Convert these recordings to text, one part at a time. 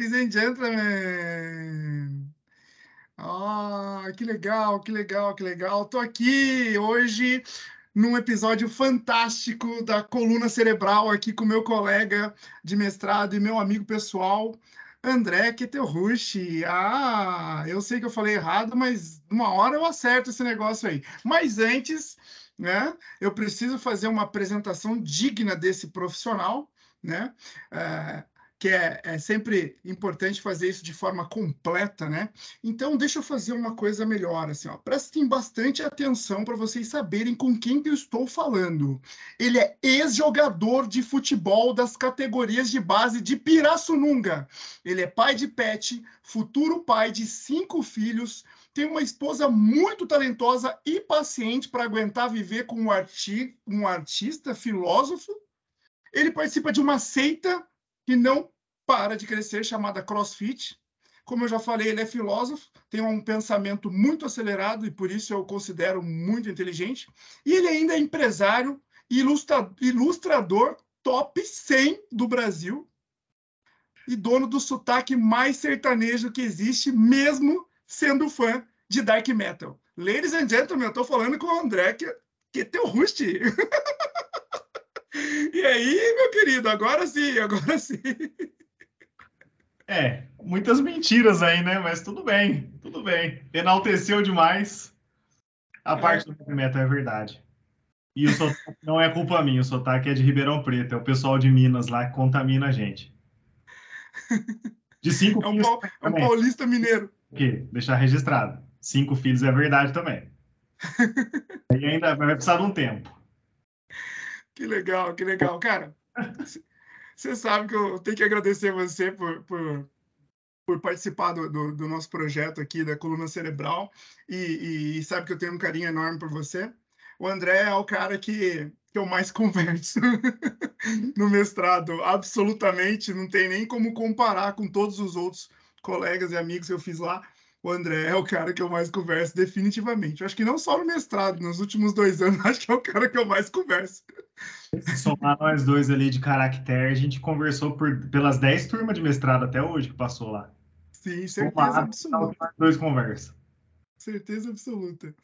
Ladies and gentlemen. Ah, que legal, que legal, que legal. Tô aqui hoje num episódio fantástico da coluna cerebral aqui com meu colega de mestrado e meu amigo pessoal, André Ketelrushi. Ah, eu sei que eu falei errado, mas uma hora eu acerto esse negócio aí. Mas antes, né, eu preciso fazer uma apresentação digna desse profissional, né? É, que é, é, sempre importante fazer isso de forma completa, né? Então, deixa eu fazer uma coisa melhor, assim, ó. Prestem bastante atenção para vocês saberem com quem que eu estou falando. Ele é ex-jogador de futebol das categorias de base de Pirassununga. Ele é pai de pet, futuro pai de cinco filhos, tem uma esposa muito talentosa e paciente para aguentar viver com um, arti um artista, filósofo. Ele participa de uma seita que não para de crescer, chamada CrossFit. Como eu já falei, ele é filósofo, tem um pensamento muito acelerado e por isso eu o considero muito inteligente. E ele ainda é empresário e ilustrador top 100 do Brasil e dono do sotaque mais sertanejo que existe, mesmo sendo fã de dark metal. Ladies and gentlemen, eu tô falando com o André, que, que é teu host. E aí, meu querido, agora sim, agora sim. É, muitas mentiras aí, né? Mas tudo bem, tudo bem. Enalteceu demais. A é. parte do meta é verdade. E o sotaque não é culpa minha, o sotaque é de Ribeirão Preto, é o pessoal de Minas lá que contamina a gente. De cinco é um, filhos. É um paulista mineiro. O quê? Deixar registrado. Cinco filhos é verdade também. e ainda vai precisar de um tempo. Que legal, que legal. Cara, você sabe que eu tenho que agradecer você por, por, por participar do, do, do, nosso projeto aqui da coluna cerebral e, e, sabe que eu tenho um carinho enorme por você. O André é o cara que, que eu mais converso no mestrado, absolutamente, não tem nem como comparar com todos os outros colegas e amigos que eu fiz lá o André é o cara que eu mais converso, definitivamente. Eu acho que não só no mestrado, nos últimos dois anos, acho que é o cara que eu mais converso. Se somar nós dois ali de caractere, a gente conversou por, pelas 10 turmas de mestrado até hoje que passou lá. Sim, certeza absoluta. Nós dois conversa. Certeza absoluta.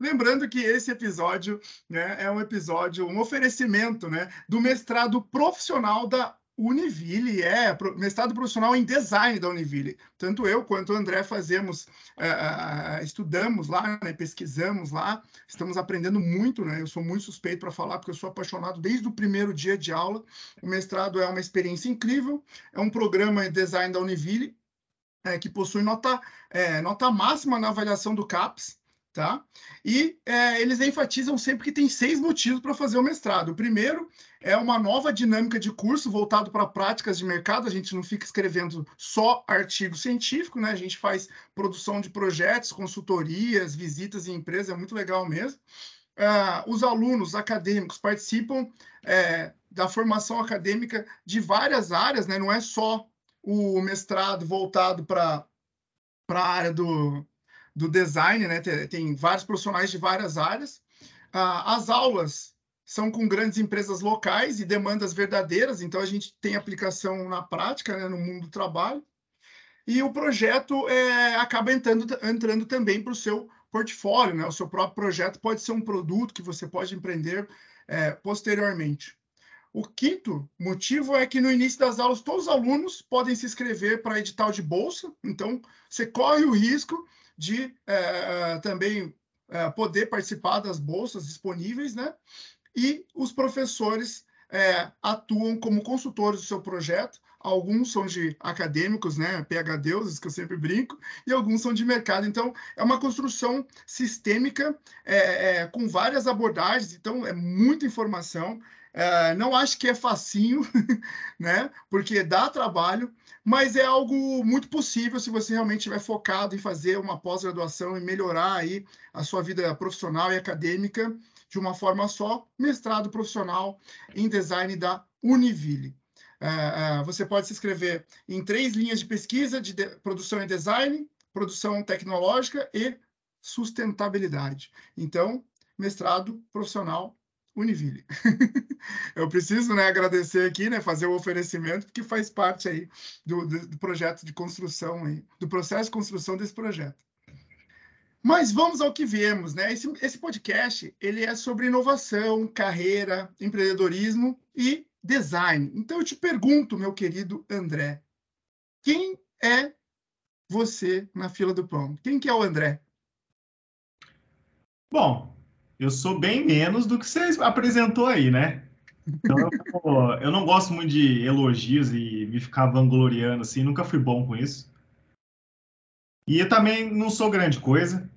Lembrando que esse episódio né, é um episódio, um oferecimento né, do mestrado profissional da Univille, é, mestrado profissional em design da Univille. Tanto eu quanto o André fazemos, uh, estudamos lá, né, pesquisamos lá, estamos aprendendo muito, né? Eu sou muito suspeito para falar, porque eu sou apaixonado desde o primeiro dia de aula. O mestrado é uma experiência incrível, é um programa em design da Univille, é, que possui nota, é, nota máxima na avaliação do CAPES, tá? E é, eles enfatizam sempre que tem seis motivos para fazer o mestrado. O primeiro é uma nova dinâmica de curso voltado para práticas de mercado. A gente não fica escrevendo só artigo científico, né? A gente faz produção de projetos, consultorias, visitas em empresas, é muito legal mesmo. Uh, os alunos acadêmicos participam é, da formação acadêmica de várias áreas, né? Não é só o mestrado voltado para a área do, do design, né? Tem, tem vários profissionais de várias áreas. Ah, as aulas são com grandes empresas locais e demandas verdadeiras, então a gente tem aplicação na prática, né, no mundo do trabalho. E o projeto é, acaba entrando, entrando também para o seu portfólio, né? O seu próprio projeto pode ser um produto que você pode empreender é, posteriormente. O quinto motivo é que no início das aulas todos os alunos podem se inscrever para edital de bolsa, então você corre o risco de é, também é, poder participar das bolsas disponíveis, né? E os professores é, atuam como consultores do seu projeto. Alguns são de acadêmicos, né, PhDs, que eu sempre brinco, e alguns são de mercado. Então, é uma construção sistêmica é, é, com várias abordagens. Então, é muita informação. É, não acho que é facinho, né? Porque dá trabalho, mas é algo muito possível se você realmente estiver focado em fazer uma pós-graduação e melhorar aí a sua vida profissional e acadêmica de uma forma só, mestrado profissional em design da Univille. É, é, você pode se inscrever em três linhas de pesquisa de, de produção em design, produção tecnológica e sustentabilidade. Então, mestrado profissional Univille. eu preciso né, agradecer aqui, né, fazer o oferecimento, porque faz parte aí do, do, do projeto de construção, aí, do processo de construção desse projeto. Mas vamos ao que viemos, né? Esse, esse podcast ele é sobre inovação, carreira, empreendedorismo e design. Então eu te pergunto, meu querido André, quem é você na fila do pão? Quem que é o André? Bom, eu sou bem menos do que você apresentou aí, né? Então, eu, eu não gosto muito de elogios e me ficar vangloriando assim, nunca fui bom com isso. E eu também não sou grande coisa.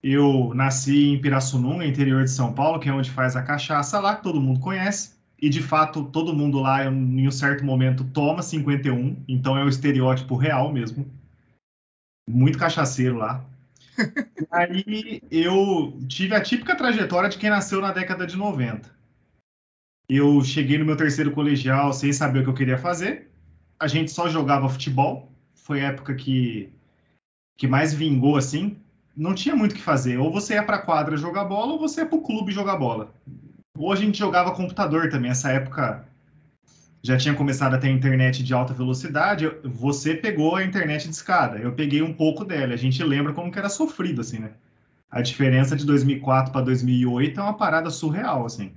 Eu nasci em Pirassununga, interior de São Paulo, que é onde faz a cachaça lá, que todo mundo conhece. E de fato, todo mundo lá, em um certo momento, toma 51, então é o estereótipo real mesmo. Muito cachaceiro lá. Aí eu tive a típica trajetória de quem nasceu na década de 90. Eu cheguei no meu terceiro colegial sem saber o que eu queria fazer. A gente só jogava futebol. Foi a época que, que mais vingou assim. Não tinha muito o que fazer. Ou você ia para quadra jogar bola, ou você ia para o clube jogar bola. Ou a gente jogava computador também. Essa época já tinha começado a ter internet de alta velocidade, você pegou a internet de escada. Eu peguei um pouco dela. A gente lembra como que era sofrido, assim, né? A diferença de 2004 para 2008 é uma parada surreal, assim.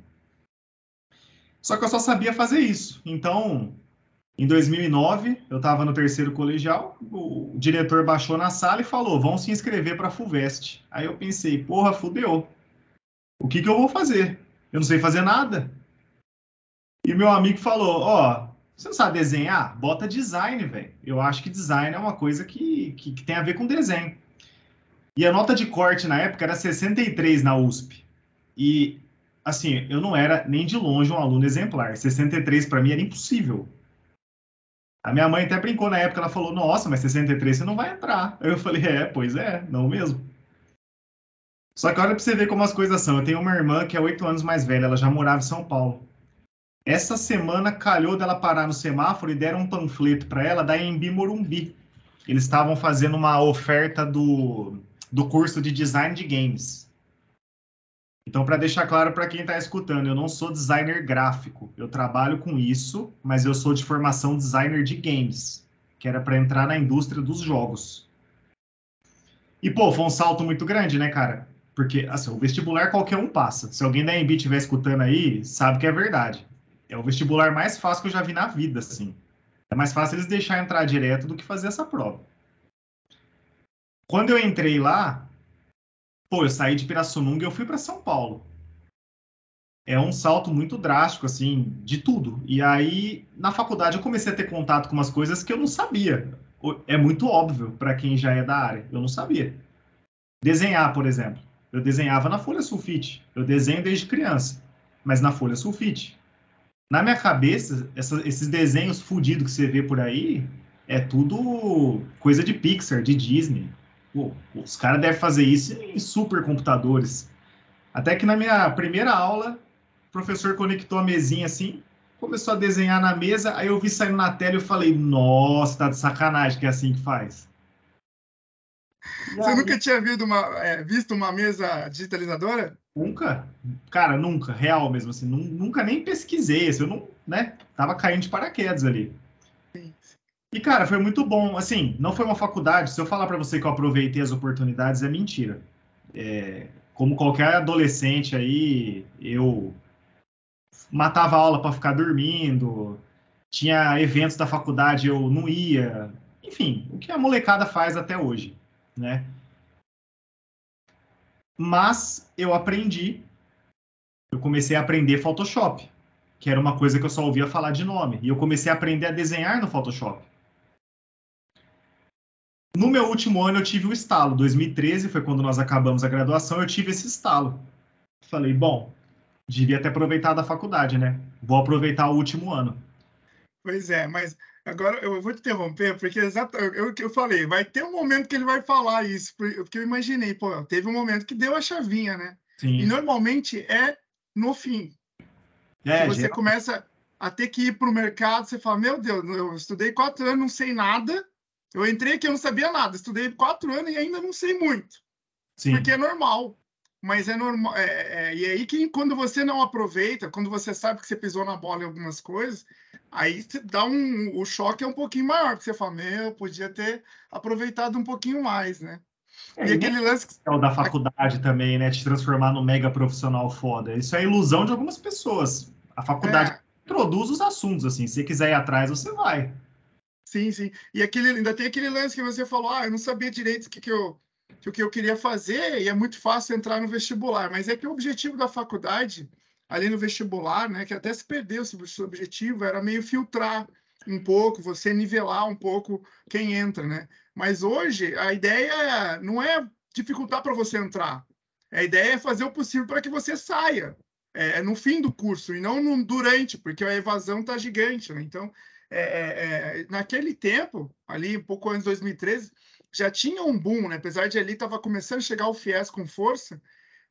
Só que eu só sabia fazer isso. Então, em 2009, eu estava no terceiro colegial, o diretor baixou na sala e falou: vão se inscrever para a FUVEST. Aí eu pensei: porra, fudeu. O que, que eu vou fazer? Eu não sei fazer nada. E meu amigo falou: Ó, oh, você não sabe desenhar? Bota design, velho. Eu acho que design é uma coisa que, que, que, tem a ver com desenho. E a nota de corte na época era 63 na USP. E, assim, eu não era nem de longe um aluno exemplar. 63 para mim era impossível. A minha mãe até brincou na época, ela falou: Nossa, mas 63 você não vai entrar. Eu falei: É, pois é, não mesmo. Só que olha para você ver como as coisas são. Eu tenho uma irmã que é oito anos mais velha, ela já morava em São Paulo. Essa semana calhou dela parar no semáforo e deram um panfleto para ela da Embi Morumbi. Eles estavam fazendo uma oferta do, do curso de design de games. Então, para deixar claro para quem está escutando, eu não sou designer gráfico. Eu trabalho com isso, mas eu sou de formação designer de games, que era para entrar na indústria dos jogos. E, pô, foi um salto muito grande, né, cara? Porque, assim, o vestibular qualquer um passa. Se alguém da Embi estiver escutando aí, sabe que é verdade. É o vestibular mais fácil que eu já vi na vida, assim. É mais fácil eles deixar entrar direto do que fazer essa prova. Quando eu entrei lá, pô, eu saí de Pirassununga e eu fui para São Paulo. É um salto muito drástico, assim, de tudo. E aí, na faculdade, eu comecei a ter contato com umas coisas que eu não sabia. É muito óbvio para quem já é da área. Eu não sabia. Desenhar, por exemplo. Eu desenhava na folha sulfite. Eu desenho desde criança, mas na folha sulfite. Na minha cabeça, essa, esses desenhos fudidos que você vê por aí é tudo coisa de Pixar, de Disney. Pô, os caras devem fazer isso em supercomputadores. Até que na minha primeira aula, o professor conectou a mesinha assim, começou a desenhar na mesa, aí eu vi saindo na tela e eu falei, nossa, tá de sacanagem que é assim que faz. Você nunca tinha visto uma, é, visto uma mesa digitalizadora? Nunca, cara, nunca, real mesmo, assim, nunca nem pesquisei, assim, eu não, né, tava caindo de paraquedas ali. E, cara, foi muito bom, assim, não foi uma faculdade, se eu falar para você que eu aproveitei as oportunidades, é mentira. É, como qualquer adolescente aí, eu matava aula para ficar dormindo, tinha eventos da faculdade, eu não ia, enfim, o que a molecada faz até hoje, né? Mas eu aprendi, eu comecei a aprender Photoshop, que era uma coisa que eu só ouvia falar de nome. E eu comecei a aprender a desenhar no Photoshop. No meu último ano eu tive o estalo. 2013 foi quando nós acabamos a graduação, eu tive esse estalo. Falei, bom, devia ter aproveitado a faculdade, né? Vou aproveitar o último ano. Pois é, mas Agora eu vou te interromper, porque exatamente eu, eu falei, vai ter um momento que ele vai falar isso, porque eu imaginei, pô, teve um momento que deu a chavinha, né? Sim. E normalmente é no fim. É, você geral... começa a ter que ir para o mercado, você fala, meu Deus, eu estudei quatro anos, não sei nada. Eu entrei aqui, eu não sabia nada, estudei quatro anos e ainda não sei muito. Sim. Porque é normal. mas é normal. É, é, e aí que quando você não aproveita, quando você sabe que você pisou na bola em algumas coisas, aí dá um, o choque é um pouquinho maior, porque você fala, meu, podia ter aproveitado um pouquinho mais, né? É, e aquele lance que... é o da faculdade também, né? Te transformar no mega profissional foda. Isso é ilusão de algumas pessoas. A faculdade é. introduz os assuntos, assim. Se você quiser ir atrás, você vai. Sim, sim. E aquele, ainda tem aquele lance que você falou, ah, eu não sabia direito o que, que eu que o que eu queria fazer e é muito fácil entrar no vestibular, mas é que o objetivo da faculdade, ali no vestibular, né, que até se perdeu o seu objetivo, era meio filtrar um pouco, você nivelar um pouco quem entra, né? Mas hoje a ideia não é dificultar para você entrar, a ideia é fazer o possível para que você saia. É, é, no fim do curso e não no, durante, porque a evasão está gigante, né? Então, é, é, é, naquele tempo, ali um pouco antes de 2013, já tinha um boom, né? apesar de ali estava começando a chegar o FIES com força,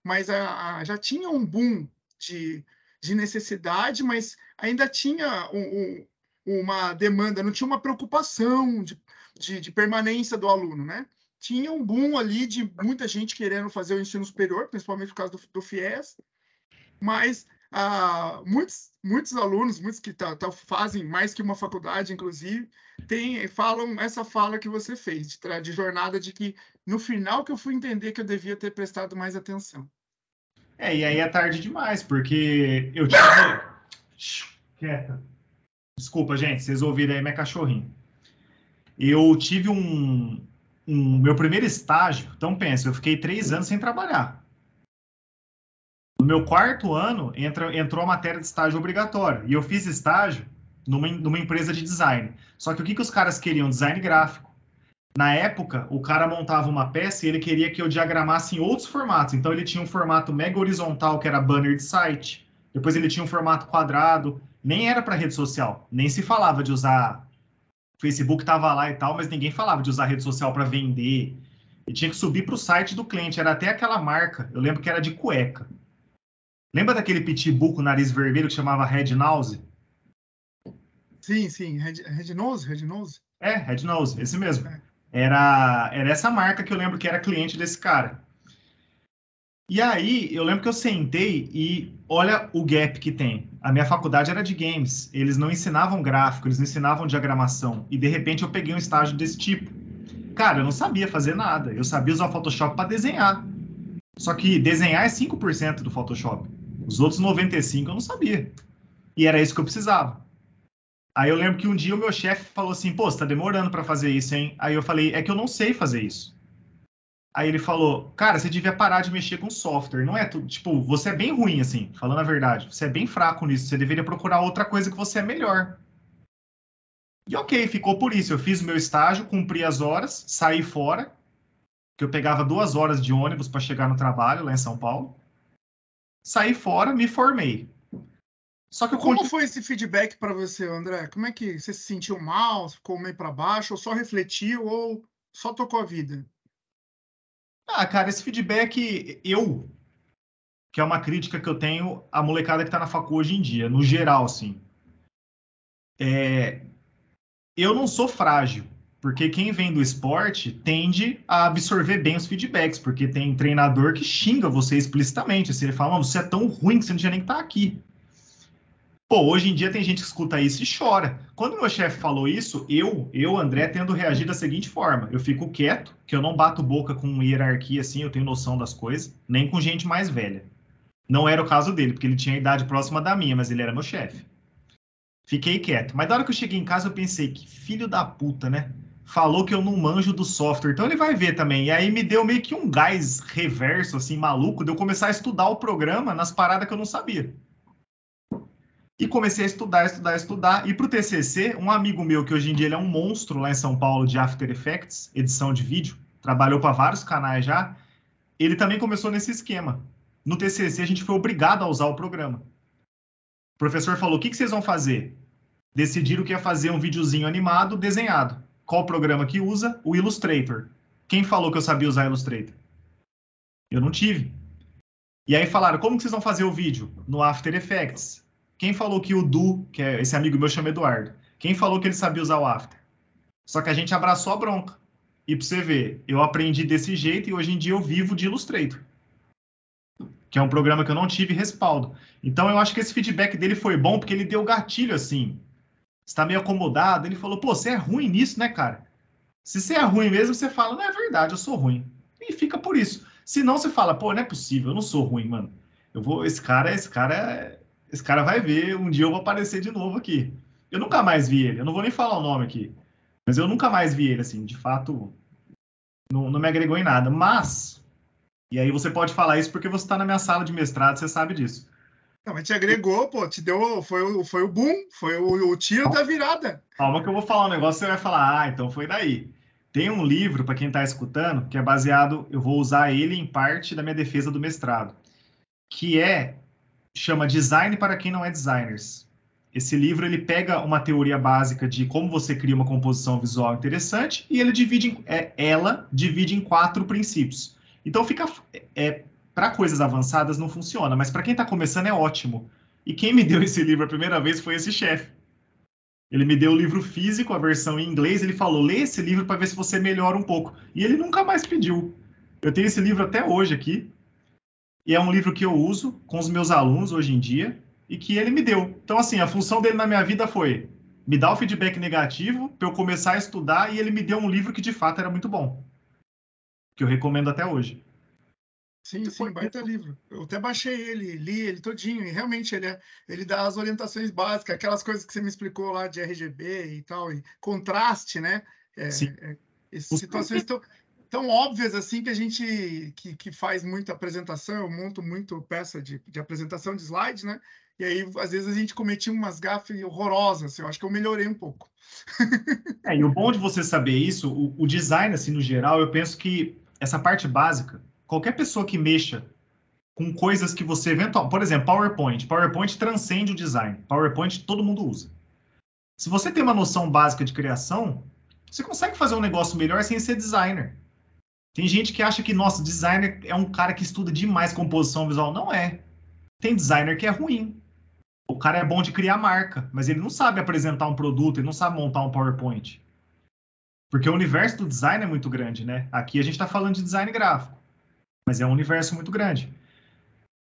mas a, a, já tinha um boom de, de necessidade, mas ainda tinha um, um, uma demanda, não tinha uma preocupação de, de, de, permanência do aluno, né? Tinha um boom ali de muita gente querendo fazer o ensino superior, principalmente por causa do, do FIES, mas ah, muitos, muitos alunos, muitos que tá, tá, fazem mais que uma faculdade, inclusive, tem, falam essa fala que você fez, de, de jornada, de que no final que eu fui entender que eu devia ter prestado mais atenção. É, e aí é tarde demais, porque eu tive. Quieta. Desculpa, gente, vocês ouviram aí minha cachorrinha. Eu tive um, um. Meu primeiro estágio, então pensa, eu fiquei três anos sem trabalhar. No meu quarto ano, entra, entrou a matéria de estágio obrigatório. E eu fiz estágio numa, numa empresa de design. Só que o que, que os caras queriam? Design gráfico. Na época, o cara montava uma peça e ele queria que eu diagramasse em outros formatos. Então, ele tinha um formato mega horizontal, que era banner de site. Depois, ele tinha um formato quadrado. Nem era para rede social. Nem se falava de usar. Facebook estava lá e tal, mas ninguém falava de usar rede social para vender. E tinha que subir para o site do cliente. Era até aquela marca. Eu lembro que era de cueca. Lembra daquele pitbull com nariz vermelho que chamava Red Nose? Sim, sim, Red, Red Nose, Red Nose. É, Red Nose, esse mesmo. É. Era, era essa marca que eu lembro que era cliente desse cara. E aí, eu lembro que eu sentei e olha o gap que tem. A minha faculdade era de games, eles não ensinavam gráfico, eles não ensinavam diagramação. E de repente eu peguei um estágio desse tipo. Cara, eu não sabia fazer nada, eu sabia usar Photoshop para desenhar. Só que desenhar é 5% do Photoshop. Os outros 95 eu não sabia. E era isso que eu precisava. Aí eu lembro que um dia o meu chefe falou assim: pô, você tá demorando para fazer isso, hein? Aí eu falei: é que eu não sei fazer isso. Aí ele falou: cara, você devia parar de mexer com software. Não é. Tipo, você é bem ruim, assim, falando a verdade. Você é bem fraco nisso. Você deveria procurar outra coisa que você é melhor. E ok, ficou por isso. Eu fiz o meu estágio, cumpri as horas, saí fora, que eu pegava duas horas de ônibus para chegar no trabalho lá em São Paulo saí fora, me formei. Só que como foi esse feedback para você, André? Como é que você se sentiu mal, ficou meio para baixo, ou só refletiu, ou só tocou a vida? Ah, cara, esse feedback eu que é uma crítica que eu tenho à molecada que está na facu hoje em dia, no geral, assim. É, eu não sou frágil. Porque quem vem do esporte tende a absorver bem os feedbacks, porque tem treinador que xinga você explicitamente. Assim, ele fala, você é tão ruim que você não tinha nem que estar tá aqui. Pô, hoje em dia tem gente que escuta isso e chora. Quando meu chefe falou isso, eu, eu, André, tendo reagido da seguinte forma: eu fico quieto, que eu não bato boca com hierarquia assim, eu tenho noção das coisas, nem com gente mais velha. Não era o caso dele, porque ele tinha idade próxima da minha, mas ele era meu chefe. Fiquei quieto. Mas na hora que eu cheguei em casa, eu pensei, que filho da puta, né? falou que eu não manjo do software, então ele vai ver também. E aí me deu meio que um gás reverso, assim, maluco, de eu começar a estudar o programa nas paradas que eu não sabia. E comecei a estudar, estudar, estudar. E para o TCC, um amigo meu, que hoje em dia ele é um monstro lá em São Paulo de After Effects, edição de vídeo, trabalhou para vários canais já, ele também começou nesse esquema. No TCC, a gente foi obrigado a usar o programa. O professor falou: o que, que vocês vão fazer? Decidiram que ia fazer um videozinho animado desenhado. Qual programa que usa? O Illustrator. Quem falou que eu sabia usar Illustrator? Eu não tive. E aí falaram, como que vocês vão fazer o vídeo? No After Effects. Quem falou que o Du, que é esse amigo meu chama Eduardo, quem falou que ele sabia usar o After? Só que a gente abraçou a bronca. E pra você ver, eu aprendi desse jeito e hoje em dia eu vivo de Illustrator. que é um programa que eu não tive respaldo. Então eu acho que esse feedback dele foi bom porque ele deu gatilho assim. Está meio acomodado. Ele falou: pô, você é ruim nisso, né, cara? Se você é ruim mesmo, você fala: não é verdade, eu sou ruim. E fica por isso. Se não, você fala: pô, não é possível, eu não sou ruim, mano. Eu vou, esse cara, esse cara, esse cara vai ver. Um dia eu vou aparecer de novo aqui. Eu nunca mais vi ele. Eu não vou nem falar o nome aqui, mas eu nunca mais vi ele assim. De fato, não, não me agregou em nada. Mas e aí você pode falar isso porque você está na minha sala de mestrado, você sabe disso. Não, mas te agregou, pô, te deu, foi, o, foi o boom, foi o, o tiro da virada. Calma que eu vou falar um negócio, você vai falar, ah, então foi daí. Tem um livro, para quem está escutando, que é baseado, eu vou usar ele em parte da minha defesa do mestrado, que é, chama Design para quem não é designers. Esse livro, ele pega uma teoria básica de como você cria uma composição visual interessante e ele divide, em, é, ela divide em quatro princípios. Então fica é, para coisas avançadas não funciona, mas para quem está começando é ótimo. E quem me deu esse livro a primeira vez foi esse chefe. Ele me deu o livro físico, a versão em inglês. Ele falou: lê esse livro para ver se você melhora um pouco. E ele nunca mais pediu. Eu tenho esse livro até hoje aqui. E é um livro que eu uso com os meus alunos hoje em dia e que ele me deu. Então, assim, a função dele na minha vida foi me dar o feedback negativo para eu começar a estudar e ele me deu um livro que de fato era muito bom que eu recomendo até hoje. Sim, sim, baita livro. Eu até baixei ele, li ele todinho, e realmente ele, é, ele dá as orientações básicas, aquelas coisas que você me explicou lá de RGB e tal, e contraste, né? É, sim. É, situações tão, tão óbvias assim que a gente que, que faz muita apresentação, eu monto muito peça de, de apresentação de slide, né? E aí, às vezes, a gente cometia umas gafes horrorosas. Assim, eu acho que eu melhorei um pouco. é, e o bom de você saber isso, o, o design, assim, no geral, eu penso que essa parte básica, qualquer pessoa que mexa com coisas que você eventual, por exemplo, PowerPoint, PowerPoint transcende o design. PowerPoint todo mundo usa. Se você tem uma noção básica de criação, você consegue fazer um negócio melhor sem ser designer. Tem gente que acha que, nossa, designer é um cara que estuda demais composição visual. Não é. Tem designer que é ruim. O cara é bom de criar marca, mas ele não sabe apresentar um produto, ele não sabe montar um PowerPoint. Porque o universo do design é muito grande, né? Aqui a gente está falando de design gráfico, mas é um universo muito grande.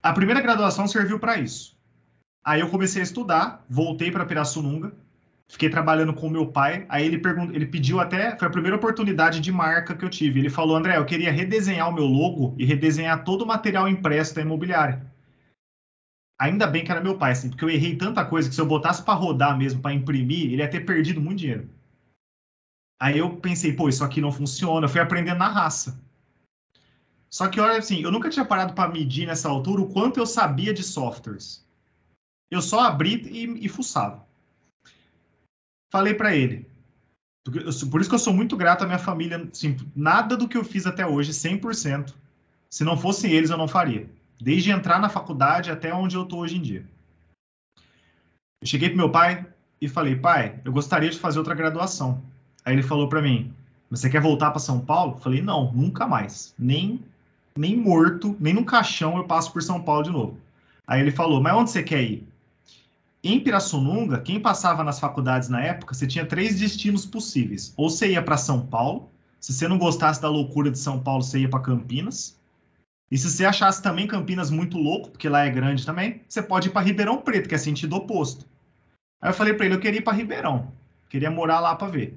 A primeira graduação serviu para isso. Aí eu comecei a estudar, voltei para Pirassununga, fiquei trabalhando com o meu pai. Aí ele, perguntou, ele pediu até, foi a primeira oportunidade de marca que eu tive. Ele falou: André, eu queria redesenhar o meu logo e redesenhar todo o material impresso da imobiliária. Ainda bem que era meu pai, assim, porque eu errei tanta coisa que se eu botasse para rodar mesmo, para imprimir, ele ia ter perdido muito dinheiro. Aí eu pensei, pô, isso aqui não funciona. Eu fui aprendendo na raça. Só que, olha assim, eu nunca tinha parado para medir nessa altura o quanto eu sabia de softwares. Eu só abri e, e fuçava. Falei para ele. Por isso que eu sou muito grato à minha família. Assim, nada do que eu fiz até hoje, 100%. Se não fossem eles, eu não faria. Desde entrar na faculdade até onde eu estou hoje em dia. Eu cheguei pro meu pai e falei, pai, eu gostaria de fazer outra graduação. Aí ele falou para mim: Você quer voltar para São Paulo? Eu falei: Não, nunca mais. Nem, nem morto, nem no caixão eu passo por São Paulo de novo. Aí ele falou: Mas onde você quer ir? Em Pirassununga, quem passava nas faculdades na época, você tinha três destinos possíveis. Ou você ia para São Paulo, se você não gostasse da loucura de São Paulo, você ia para Campinas. E se você achasse também Campinas muito louco, porque lá é grande também, você pode ir para Ribeirão Preto, que é sentido oposto. Aí eu falei para ele, eu queria ir para Ribeirão, queria morar lá para ver.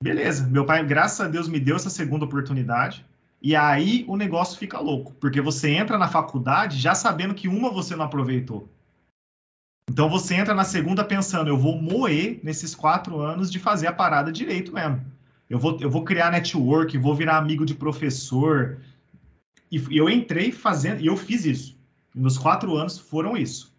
Beleza, meu pai, graças a Deus, me deu essa segunda oportunidade. E aí o negócio fica louco, porque você entra na faculdade já sabendo que uma você não aproveitou. Então você entra na segunda pensando, eu vou moer nesses quatro anos de fazer a parada direito mesmo. Eu vou, eu vou criar network, vou virar amigo de professor. E eu entrei fazendo, e eu fiz isso. Meus quatro anos foram isso.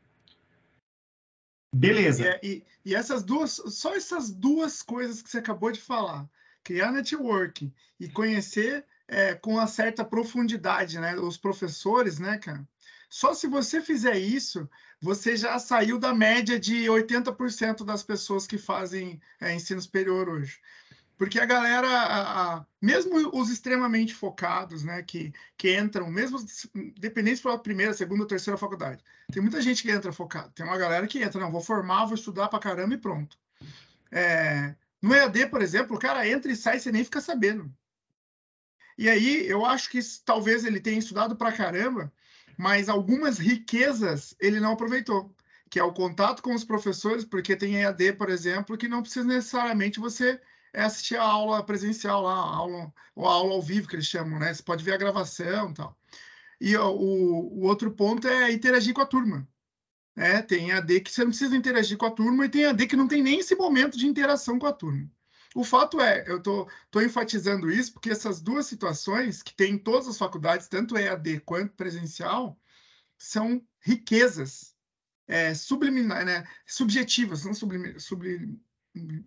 Beleza. E, é, e, e, essas duas, só essas duas coisas que você acabou de falar, criar networking e conhecer é, com uma certa profundidade, né, os professores, né, cara? Só se você fizer isso, você já saiu da média de 80% das pessoas que fazem é, ensino superior hoje. Porque a galera, a, a, mesmo os extremamente focados, né, que, que entram, mesmo dependentes pela primeira, segunda terceira faculdade, tem muita gente que entra focado. Tem uma galera que entra, não, vou formar, vou estudar pra caramba e pronto. É, no EAD, por exemplo, o cara entra e sai sem nem ficar sabendo. E aí, eu acho que talvez ele tenha estudado pra caramba mas algumas riquezas ele não aproveitou, que é o contato com os professores, porque tem EAD, por exemplo, que não precisa necessariamente você assistir a aula presencial lá, a aula, ou a aula ao vivo que eles chamam, né? Você pode ver a gravação e tal. E o, o outro ponto é interagir com a turma. É, tem AD que você não precisa interagir com a turma e tem AD que não tem nem esse momento de interação com a turma. O fato é, eu tô enfatizando isso porque essas duas situações que tem em todas as faculdades, tanto EAD quanto presencial, são riquezas é, né? subjetivas, não sublim,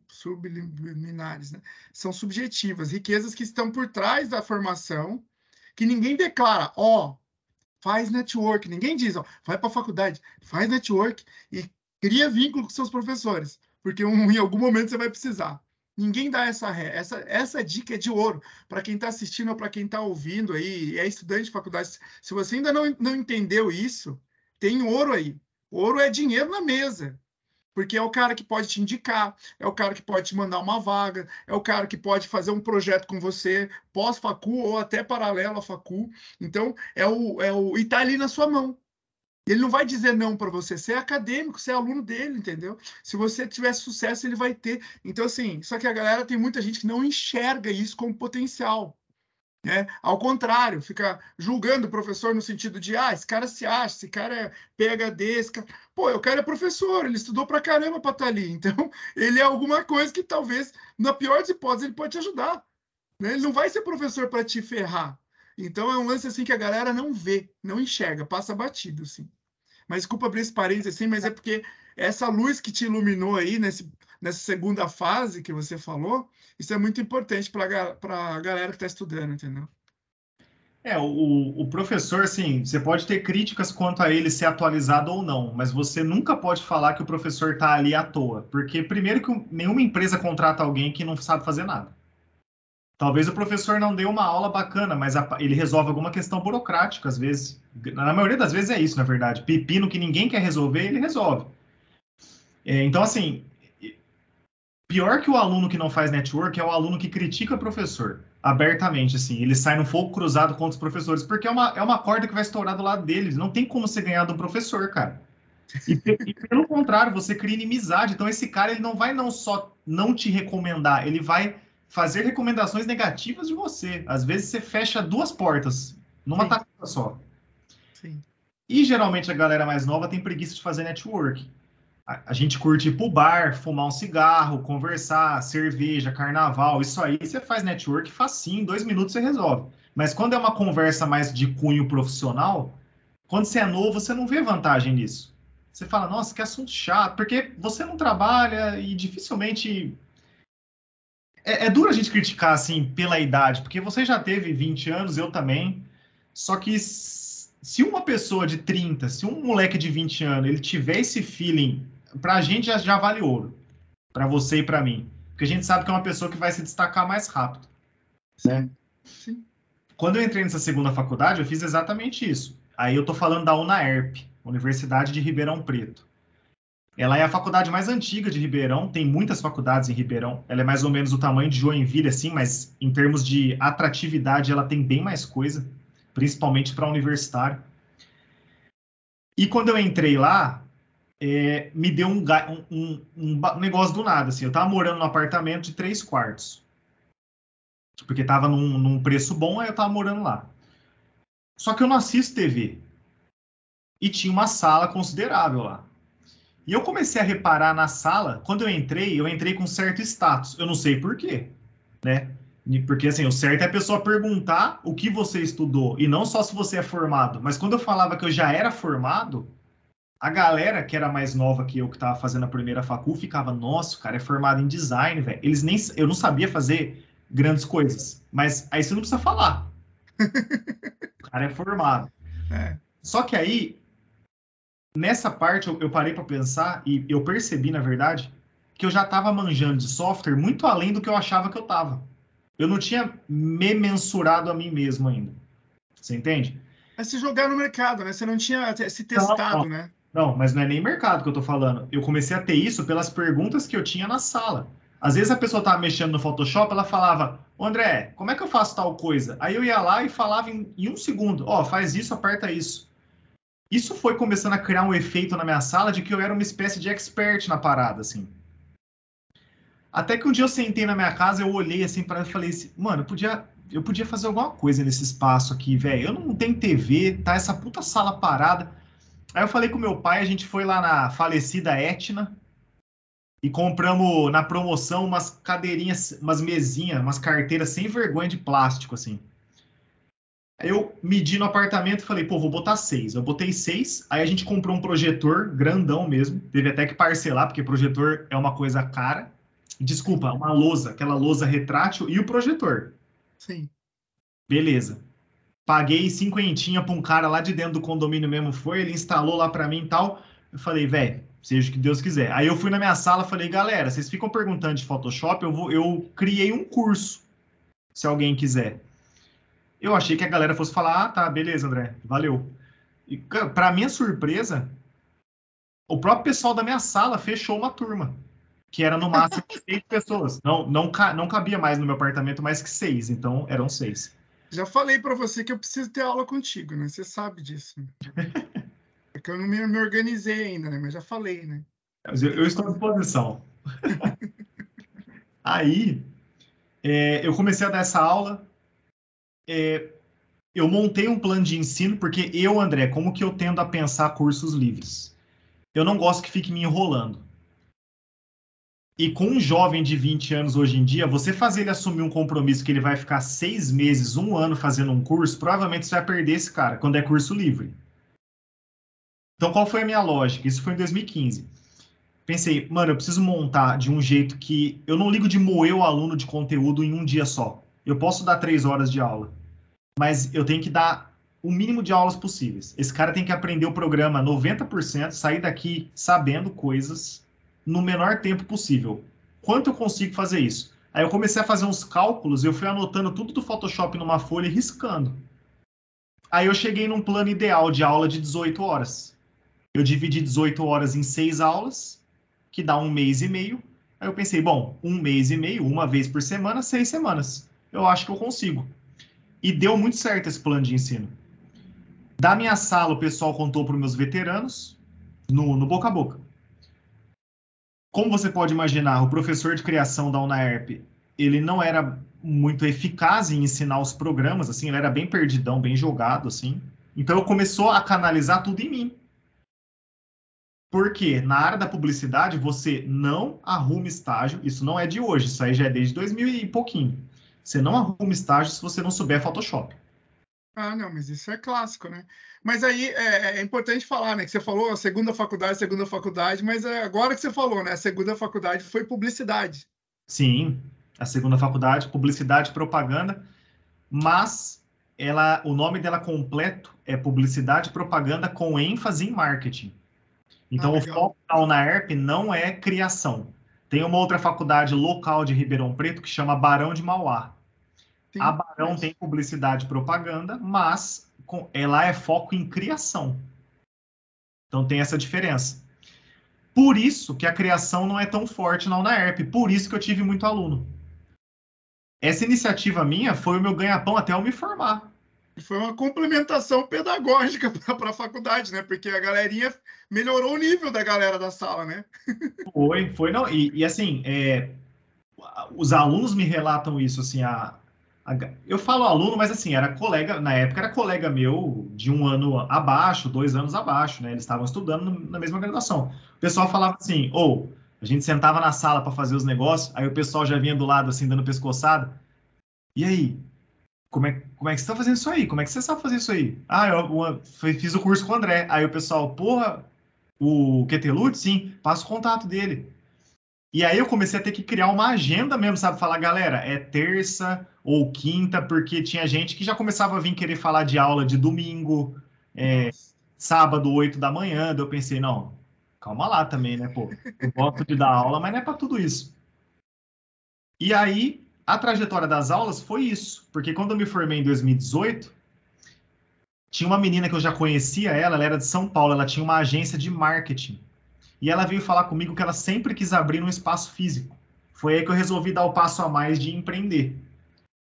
subliminares, né? são subjetivas, riquezas que estão por trás da formação, que ninguém declara, ó, oh, faz network. Ninguém diz, ó, vai para a faculdade, faz network e cria vínculo com seus professores, porque um, em algum momento você vai precisar. Ninguém dá essa. Essa, essa dica é de ouro para quem está assistindo ou para quem está ouvindo aí, é estudante de faculdade. Se você ainda não, não entendeu isso, tem ouro aí. Ouro é dinheiro na mesa porque é o cara que pode te indicar, é o cara que pode te mandar uma vaga, é o cara que pode fazer um projeto com você pós-facu ou até paralelo à facu. Então, é o, é o e tá ali na sua mão. Ele não vai dizer não para você. Você é acadêmico, você é aluno dele, entendeu? Se você tiver sucesso, ele vai ter. Então, assim, só que a galera tem muita gente que não enxerga isso como potencial. Né? Ao contrário, fica julgando o professor no sentido de, ah, esse cara se acha, esse cara é PHD, esse cara... Pô, o cara é professor, ele estudou pra caramba para estar tá ali. Então, ele é alguma coisa que talvez, na pior das hipóteses, ele pode te ajudar. Né? Ele não vai ser professor para te ferrar. Então, é um lance assim que a galera não vê, não enxerga, passa batido, assim. Mas desculpa abrir esse parênteses assim, mas é porque essa luz que te iluminou aí nesse, nessa segunda fase que você falou, isso é muito importante para a galera que está estudando, entendeu? É, o, o, professor, assim, você pode ter críticas quanto a ele ser atualizado ou não, mas você nunca pode falar que o professor está ali à toa, porque primeiro que nenhuma empresa contrata alguém que não sabe fazer nada. Talvez o professor não dê uma aula bacana, mas a, ele resolve alguma questão burocrática, às vezes. Na maioria das vezes é isso, na verdade. Pepino que ninguém quer resolver, ele resolve. É, então, assim, pior que o aluno que não faz network é o aluno que critica o professor abertamente, assim. Ele sai no fogo cruzado contra os professores, porque é uma, é uma corda que vai estourar do lado deles. Não tem como você ganhar do professor, cara. E, e, pelo contrário, você cria inimizade. Então, esse cara ele não vai não só não te recomendar, ele vai fazer recomendações negativas de você. Às vezes você fecha duas portas numa tacada só. Sim. E geralmente a galera mais nova tem preguiça de fazer network a, gente curte ir pro bar, fumar um cigarro, conversar, cerveja, carnaval, isso aí você faz network facinho, em dois minutos você resolve. Mas quando é uma conversa mais de cunho profissional, quando você é novo, você não vê vantagem nisso. Você fala, nossa, que assunto chato, porque você não trabalha e dificilmente. É, é duro a gente criticar assim pela idade, porque você já teve 20 anos, eu também. Só que se uma pessoa de 30, se um moleque de 20 anos, ele tiver esse feeling para a gente já, já vale ouro. Para você e para mim. Porque a gente sabe que é uma pessoa que vai se destacar mais rápido. Né? Sim. Quando eu entrei nessa segunda faculdade, eu fiz exatamente isso. Aí eu tô falando da UNAERP, Universidade de Ribeirão Preto. Ela é a faculdade mais antiga de Ribeirão, tem muitas faculdades em Ribeirão. Ela é mais ou menos o tamanho de Joinville, assim, mas em termos de atratividade, ela tem bem mais coisa, principalmente para universitário. E quando eu entrei lá, é, me deu um, um, um, negócio do nada. Assim, eu estava morando num apartamento de três quartos. Porque estava num, num, preço bom, aí eu estava morando lá. Só que eu não assisto TV. E tinha uma sala considerável lá. E eu comecei a reparar na sala, quando eu entrei, eu entrei com certo status. Eu não sei por quê, né? Porque assim, o certo é a pessoa perguntar o que você estudou, e não só se você é formado. Mas quando eu falava que eu já era formado, a galera que era mais nova que eu, que estava fazendo a primeira facul, ficava, nossa, o cara é formado em design, velho. Eles nem, eu não sabia fazer grandes coisas, mas aí você não precisa falar. o cara é formado. É. Só que aí, nessa parte, eu, eu parei para pensar e eu percebi, na verdade, que eu já estava manjando de software muito além do que eu achava que eu estava. Eu não tinha me mensurado a mim mesmo ainda. Você entende? É se jogar no mercado, né? Você não tinha se testado, não, não. né? Não, mas não é nem mercado que eu tô falando. Eu comecei a ter isso pelas perguntas que eu tinha na sala. Às vezes a pessoa tava mexendo no Photoshop, ela falava, André, como é que eu faço tal coisa? Aí eu ia lá e falava em, em um segundo, ó, oh, faz isso, aperta isso. Isso foi começando a criar um efeito na minha sala de que eu era uma espécie de expert na parada, assim. Até que um dia eu sentei na minha casa, eu olhei assim para e falei assim, mano, eu podia, eu podia fazer alguma coisa nesse espaço aqui, velho. Eu não tenho TV, tá essa puta sala parada. Aí eu falei com meu pai, a gente foi lá na falecida Etna e compramos na promoção umas cadeirinhas, umas mesinhas, umas carteiras sem vergonha de plástico, assim. Aí eu medi no apartamento e falei, pô, vou botar seis. Eu botei seis, aí a gente comprou um projetor grandão mesmo. Teve até que parcelar, porque projetor é uma coisa cara. Desculpa, uma lousa, aquela lousa retrátil e o projetor. Sim. Beleza. Paguei cinquentinha para um cara lá de dentro do condomínio mesmo, foi, ele instalou lá para mim e tal. Eu falei, velho, seja o que Deus quiser. Aí eu fui na minha sala, falei, galera, vocês ficam perguntando de Photoshop, eu vou, eu criei um curso, se alguém quiser. Eu achei que a galera fosse falar, ah, tá, beleza, André, valeu. E para minha surpresa, o próprio pessoal da minha sala fechou uma turma que era no máximo seis pessoas. Não, não, não cabia mais no meu apartamento mais que seis, então eram seis. Já falei para você que eu preciso ter aula contigo, né? Você sabe disso. é que eu não me, me, organizei ainda, né? Mas já falei, né? Eu, eu estou à disposição. Aí, é, eu comecei a dar essa aula. É, eu montei um plano de ensino, porque eu, André, como que eu tendo a pensar cursos livres? Eu não gosto que fique me enrolando. E com um jovem de 20 anos hoje em dia, você fazer ele assumir um compromisso que ele vai ficar seis meses, um ano fazendo um curso, provavelmente você vai perder esse cara quando é curso livre. Então, qual foi a minha lógica? Isso foi em 2015. Pensei, mano, eu preciso montar de um jeito que eu não ligo de moer o aluno de conteúdo em um dia só. Eu posso dar três horas de aula, mas eu tenho que dar o mínimo de aulas possíveis. Esse cara tem que aprender o programa 90%, sair daqui sabendo coisas no menor tempo possível. Quanto eu consigo fazer isso? Aí eu comecei a fazer uns cálculos, eu fui anotando tudo do Photoshop numa folha e riscando. Aí eu cheguei num plano ideal de aula de 18 horas. Eu dividi 18 horas em seis aulas, que dá um mês e meio. Aí eu pensei, bom, um mês e meio, uma vez por semana, seis semanas. Eu acho que eu consigo. E deu muito certo esse plano de ensino. Da minha sala, o pessoal contou para os meus veteranos, no, no boca a boca. Como você pode imaginar, o professor de criação da UNAERP, ele não era muito eficaz em ensinar os programas, assim, ele era bem perdidão, bem jogado, assim. Então, começou a canalizar tudo em mim. Porque na área da publicidade você não arruma estágio, isso não é de hoje, isso aí já é desde 2000 e pouquinho. Você não arruma estágio se você não souber Photoshop. Ah, não, mas isso é clássico, né? Mas aí é, é, importante falar, né? Que você falou a segunda faculdade, segunda faculdade, mas é agora que você falou, né? A segunda faculdade foi publicidade. Sim, a segunda faculdade, publicidade e propaganda, mas ela, o nome dela completo é publicidade e propaganda com ênfase em marketing. Então, ah, o foco da UNAERP não é criação. Tem uma outra faculdade local de Ribeirão Preto que chama Barão de Mauá. Sim, a Barão tem publicidade e propaganda, mas com, ela é foco em criação. Então tem essa diferença. Por isso que a criação não é tão forte na UNAERP, por isso que eu tive muito aluno. Essa iniciativa minha foi o meu ganha-pão até eu me formar. Foi uma complementação pedagógica para a faculdade, né? Porque a galerinha melhorou o nível da galera da sala, né? Foi, foi não. E, e assim, é, os alunos me relatam isso, assim, a, eu falo aluno, mas assim, era colega, na época era colega meu de um ano abaixo, dois anos abaixo, né? Eles estavam estudando na mesma graduação. O pessoal falava assim, ou oh, a gente sentava na sala para fazer os negócios, aí o pessoal já vinha do lado assim, dando pescoçada. E aí? Como é, como é que você está fazendo isso aí? Como é que você sabe fazer isso aí? Ah, eu, eu fiz o curso com o André. Aí o pessoal, porra, o QT sim, passa o contato dele. E aí eu comecei a ter que criar uma agenda mesmo, sabe? Falar, galera, é terça ou quinta, porque tinha gente que já começava a vir querer falar de aula de domingo, é, sábado, oito da manhã. Daí eu pensei, não, calma lá também, né, pô? Eu gosto de dar aula, mas não é para tudo isso. E aí, a trajetória das aulas foi isso, porque quando eu me formei em 2018, tinha uma menina que eu já conhecia ela, ela era de São Paulo, ela tinha uma agência de marketing. E ela veio falar comigo que ela sempre quis abrir um espaço físico. Foi aí que eu resolvi dar o passo a mais de empreender.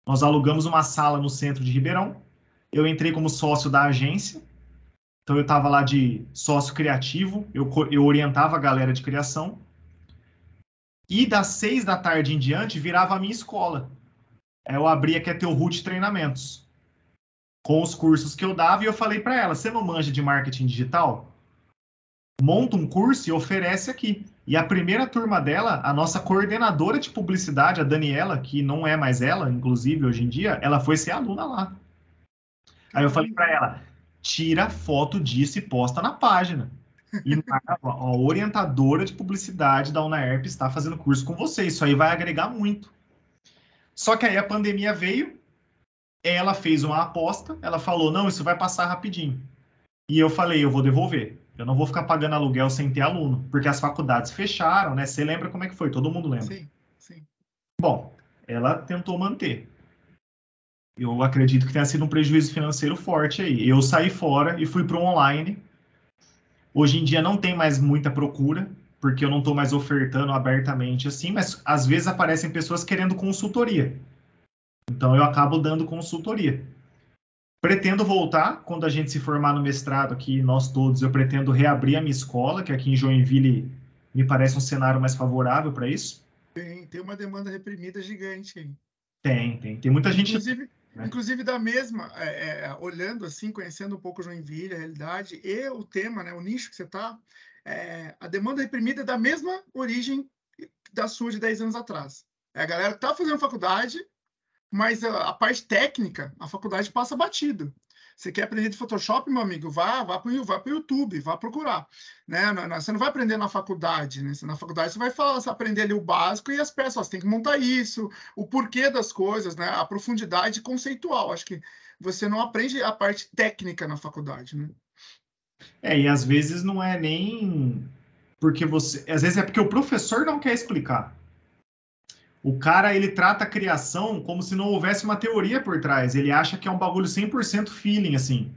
Nós alugamos uma sala no centro de Ribeirão. Eu entrei como sócio da agência Então eu estava lá de sócio criativo, eu, eu orientava a galera de criação. E das seis da tarde em diante virava a minha escola. Eu abria que é teu Root Treinamentos. Com os cursos que eu dava, e eu falei para ela: você não manja de marketing digital? Monta um curso e oferece aqui. E a primeira turma dela, a nossa coordenadora de publicidade, a Daniela, que não é mais ela, inclusive hoje em dia, ela foi ser aluna lá. Aí eu falei para ela: tira foto disso e posta na página. E a orientadora de publicidade da UNAERP está fazendo curso com você. Isso aí vai agregar muito. Só que aí a pandemia veio, ela fez uma aposta, ela falou: não, isso vai passar rapidinho. E eu falei: eu vou devolver. Eu não vou ficar pagando aluguel sem ter aluno, porque as faculdades fecharam, né? Você lembra como é que foi? Todo mundo lembra. Sim, sim. Bom, ela tentou manter. Eu acredito que tenha sido um prejuízo financeiro forte aí. Eu saí fora e fui para o online. Hoje em dia não tem mais muita procura, porque eu não estou mais ofertando abertamente assim, mas às vezes aparecem pessoas querendo consultoria. Então eu acabo dando consultoria. Pretendo voltar quando a gente se formar no mestrado aqui, nós todos, eu pretendo reabrir a minha escola, que aqui em Joinville me parece um cenário mais favorável para isso. Tem, tem uma demanda reprimida gigante aí. Tem, tem. Tem muita gente. Inclusive, né? inclusive da mesma, é, é, olhando assim, conhecendo um pouco Joinville, a realidade, e o tema, né, o nicho que você está, é, a demanda reprimida é da mesma origem da sua de 10 anos atrás. É a galera que está fazendo faculdade, mas a, parte técnica, a faculdade passa batido. Você quer aprender de Photoshop, meu amigo? Vá, vá para o YouTube, vá procurar. Né? Você não vai aprender na faculdade. Né? Na faculdade você vai falar, você aprender ali o básico e as peças. Você tem que montar isso, o porquê das coisas, né? a profundidade conceitual. Acho que você não aprende a parte técnica na faculdade. Né? É, e às vezes não é nem porque você. Às vezes é porque o professor não quer explicar. O cara, ele trata a criação como se não houvesse uma teoria por trás. Ele acha que é um bagulho 100% feeling, assim.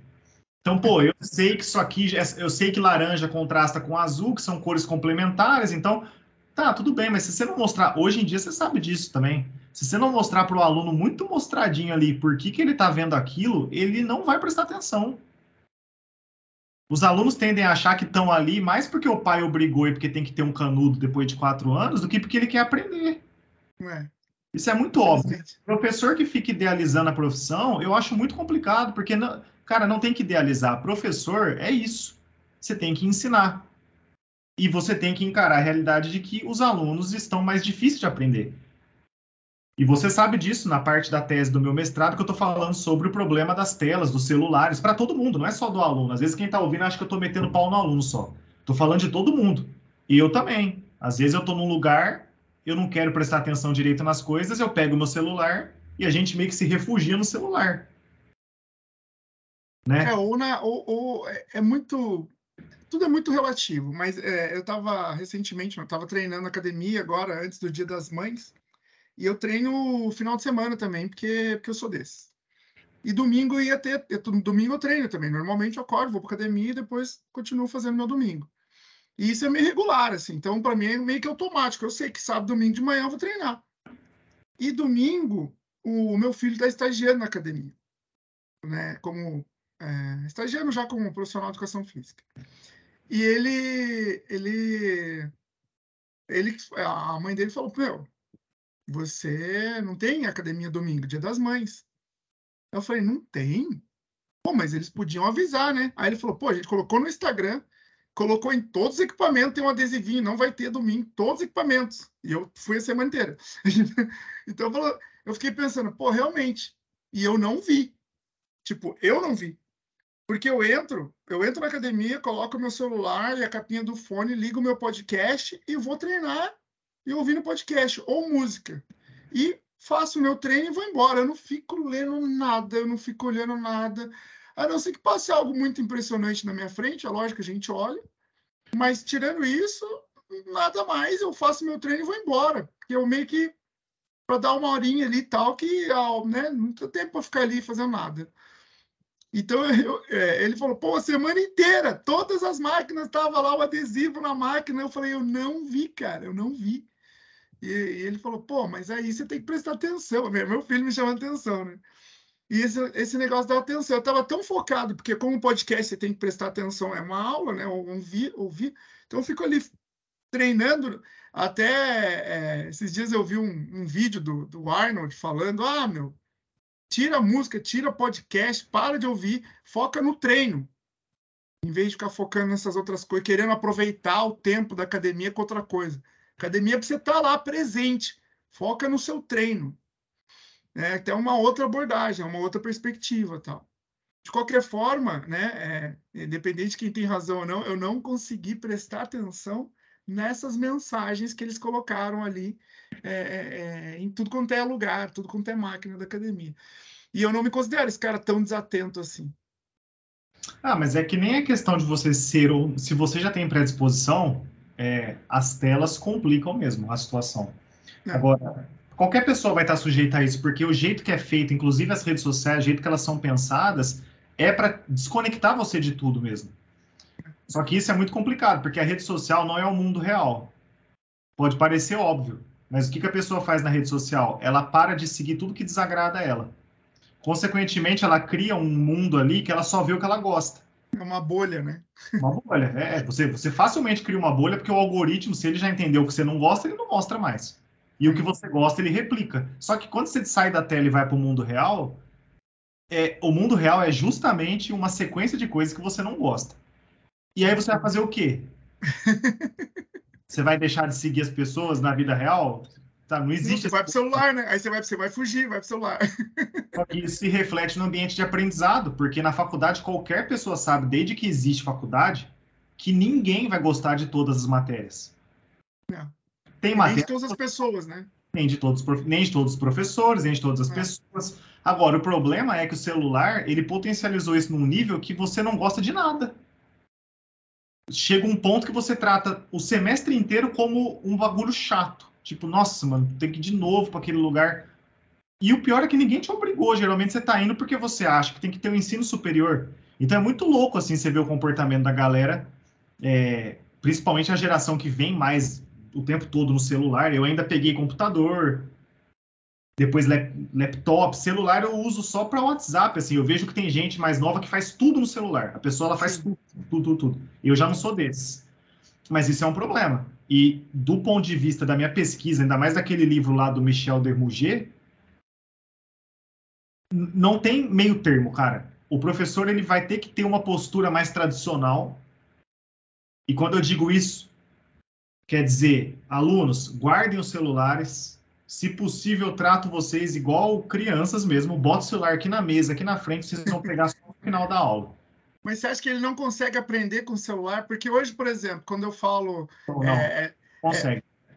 Então, pô, eu sei que isso aqui, eu sei que laranja contrasta com azul, que são cores complementares, então, tá, tudo bem, mas se você não mostrar, hoje em dia você sabe disso também. Se você não mostrar para o aluno muito mostradinho ali por que, que ele está vendo aquilo, ele não vai prestar atenção. Os alunos tendem a achar que estão ali mais porque o pai obrigou e porque tem que ter um canudo depois de quatro anos, do que porque ele quer aprender. É. Isso é muito óbvio. Professor que fica idealizando a profissão, eu acho muito complicado, porque, não, cara, não tem que idealizar. Professor é isso. Você tem que ensinar. E você tem que encarar a realidade de que os alunos estão mais difíceis de aprender. E você sabe disso na parte da tese do meu mestrado, que eu estou falando sobre o problema das telas, dos celulares, para todo mundo, não é só do aluno. Às vezes quem está ouvindo acha que eu estou metendo pau no aluno só. Estou falando de todo mundo. E eu também. Às vezes eu estou num lugar eu não quero prestar atenção direito nas coisas, eu pego meu celular e a gente meio que se refugia no celular. Né? É, ou, na, ou, ou é, é muito. Tudo é muito relativo, mas é, eu estava recentemente, eu estava treinando academia agora, antes do Dia das Mães, e eu treino final de semana também, porque, porque eu sou desse. E domingo ia ter, eu, domingo eu treino também. Normalmente eu acordo, vou para academia e depois continuo fazendo meu domingo. E isso é meio regular, assim. Então, para mim, é meio que automático. Eu sei que sábado, domingo de manhã eu vou treinar. E domingo, o meu filho está estagiando na academia, né? Como é, estagiando já como profissional de educação física. E ele, ele, ele, a mãe dele falou: meu, você não tem academia domingo, dia das mães. Eu falei: não tem. Pô, mas eles podiam avisar, né? Aí ele falou: pô, a gente colocou no Instagram colocou em todos os equipamentos, tem um adesivinho, não vai ter domingo, todos os equipamentos. E eu fui a semana inteira. então eu fiquei pensando, pô, realmente. E eu não vi. Tipo, eu não vi. Porque eu entro, eu entro na academia, coloco meu celular e a capinha do fone, ligo meu podcast e vou treinar e ouvindo podcast ou música. E faço meu treino e vou embora. Eu não fico lendo nada, eu não fico olhando nada. A não ser que passe algo muito impressionante na minha frente, é lógico a gente olha. Mas tirando isso, nada mais, eu faço meu treino e vou embora. Porque eu meio que para dar uma horinha ali e tal, que né, não tem tempo para ficar ali fazendo nada. Então eu, é, ele falou, pô, a semana inteira, todas as máquinas estavam lá o adesivo na máquina. Eu falei, eu não vi, cara, eu não vi. E, e ele falou, pô, mas aí você tem que prestar atenção. Meu filho me chama atenção, né? E esse, esse negócio da atenção, eu estava tão focado, porque como podcast você tem que prestar atenção, é uma aula, né? Ouvir, ouvir. Então eu fico ali treinando. Até é, esses dias eu vi um, um vídeo do, do Arnold falando: ah, meu, tira música, tira podcast, para de ouvir, foca no treino. Em vez de ficar focando nessas outras coisas, querendo aproveitar o tempo da academia com outra coisa. Academia é para você estar tá lá presente. Foca no seu treino né, até uma outra abordagem, uma outra perspectiva, tal. De qualquer forma, né, é, independente de quem tem razão ou não, eu não consegui prestar atenção nessas mensagens que eles colocaram ali é, é, é, em tudo quanto é lugar, tudo quanto é máquina da academia. E eu não me considero esse cara tão desatento assim. Ah, mas é que nem a questão de você ser ou se você já tem predisposição, é, as telas complicam mesmo a situação. É. Agora, qualquer pessoa vai estar sujeita a isso, porque o jeito que é feito, inclusive as redes sociais, o jeito que elas são pensadas, é para desconectar você de tudo mesmo. Só que isso é muito complicado, porque a rede social não é o mundo real. Pode parecer óbvio, mas o que, que a pessoa faz na rede social? Ela para de seguir tudo que desagrada a ela. Consequentemente, ela cria um mundo ali que ela só vê o que ela gosta. É uma bolha, né? Uma bolha. É, você, você facilmente cria uma bolha porque o algoritmo, se ele já entendeu o que você não gosta, ele não mostra mais. E o que você gosta, ele replica. Só que quando você sai da tela e vai para o mundo real, é, o mundo real é justamente uma sequência de coisas que você não gosta. E aí você vai fazer o quê? você vai deixar de seguir as pessoas na vida real? Tá, não existe. Você vai pro celular, né? Aí você vai, você vai fugir, vai pro celular. Só que isso se reflete no ambiente de aprendizado, porque na faculdade qualquer pessoa sabe, desde que existe faculdade, que ninguém vai gostar de todas as matérias. É. Tem matéria. Nem de todas as pessoas, né? Nem de todos, nem de todos os professores, nem de todas as é. pessoas. Agora, o problema é que o celular, ele potencializou isso num nível que você não gosta de nada. Chega um ponto que você trata o semestre inteiro como um bagulho chato. Tipo, nossa, mano, tem que ir de novo para aquele lugar. E o pior é que ninguém te obrigou. Geralmente você tá indo porque você acha que tem que ter um ensino superior. Então é muito louco, assim, você ver o comportamento da galera, é, principalmente a geração que vem mais o tempo todo no celular. Eu ainda peguei computador, depois laptop, celular eu uso só para WhatsApp. Assim, eu vejo que tem gente mais nova que faz tudo no celular. A pessoa ela faz tudo, tudo, tudo, tudo. Eu já não sou desses. Mas isso é um problema. E do ponto de vista da minha pesquisa, ainda mais daquele livro lá do Michel Dermouget, não tem meio termo, cara. O professor ele vai ter que ter uma postura mais tradicional. E quando eu digo isso, Quer dizer, alunos, guardem os celulares. Se possível, trato vocês igual crianças mesmo. Bota o celular aqui na mesa, aqui na frente, vocês vão pegar só no final da aula. Mas você acha que ele não consegue aprender com o celular? Porque hoje, por exemplo, quando eu falo. Não, não é, é consegue. É...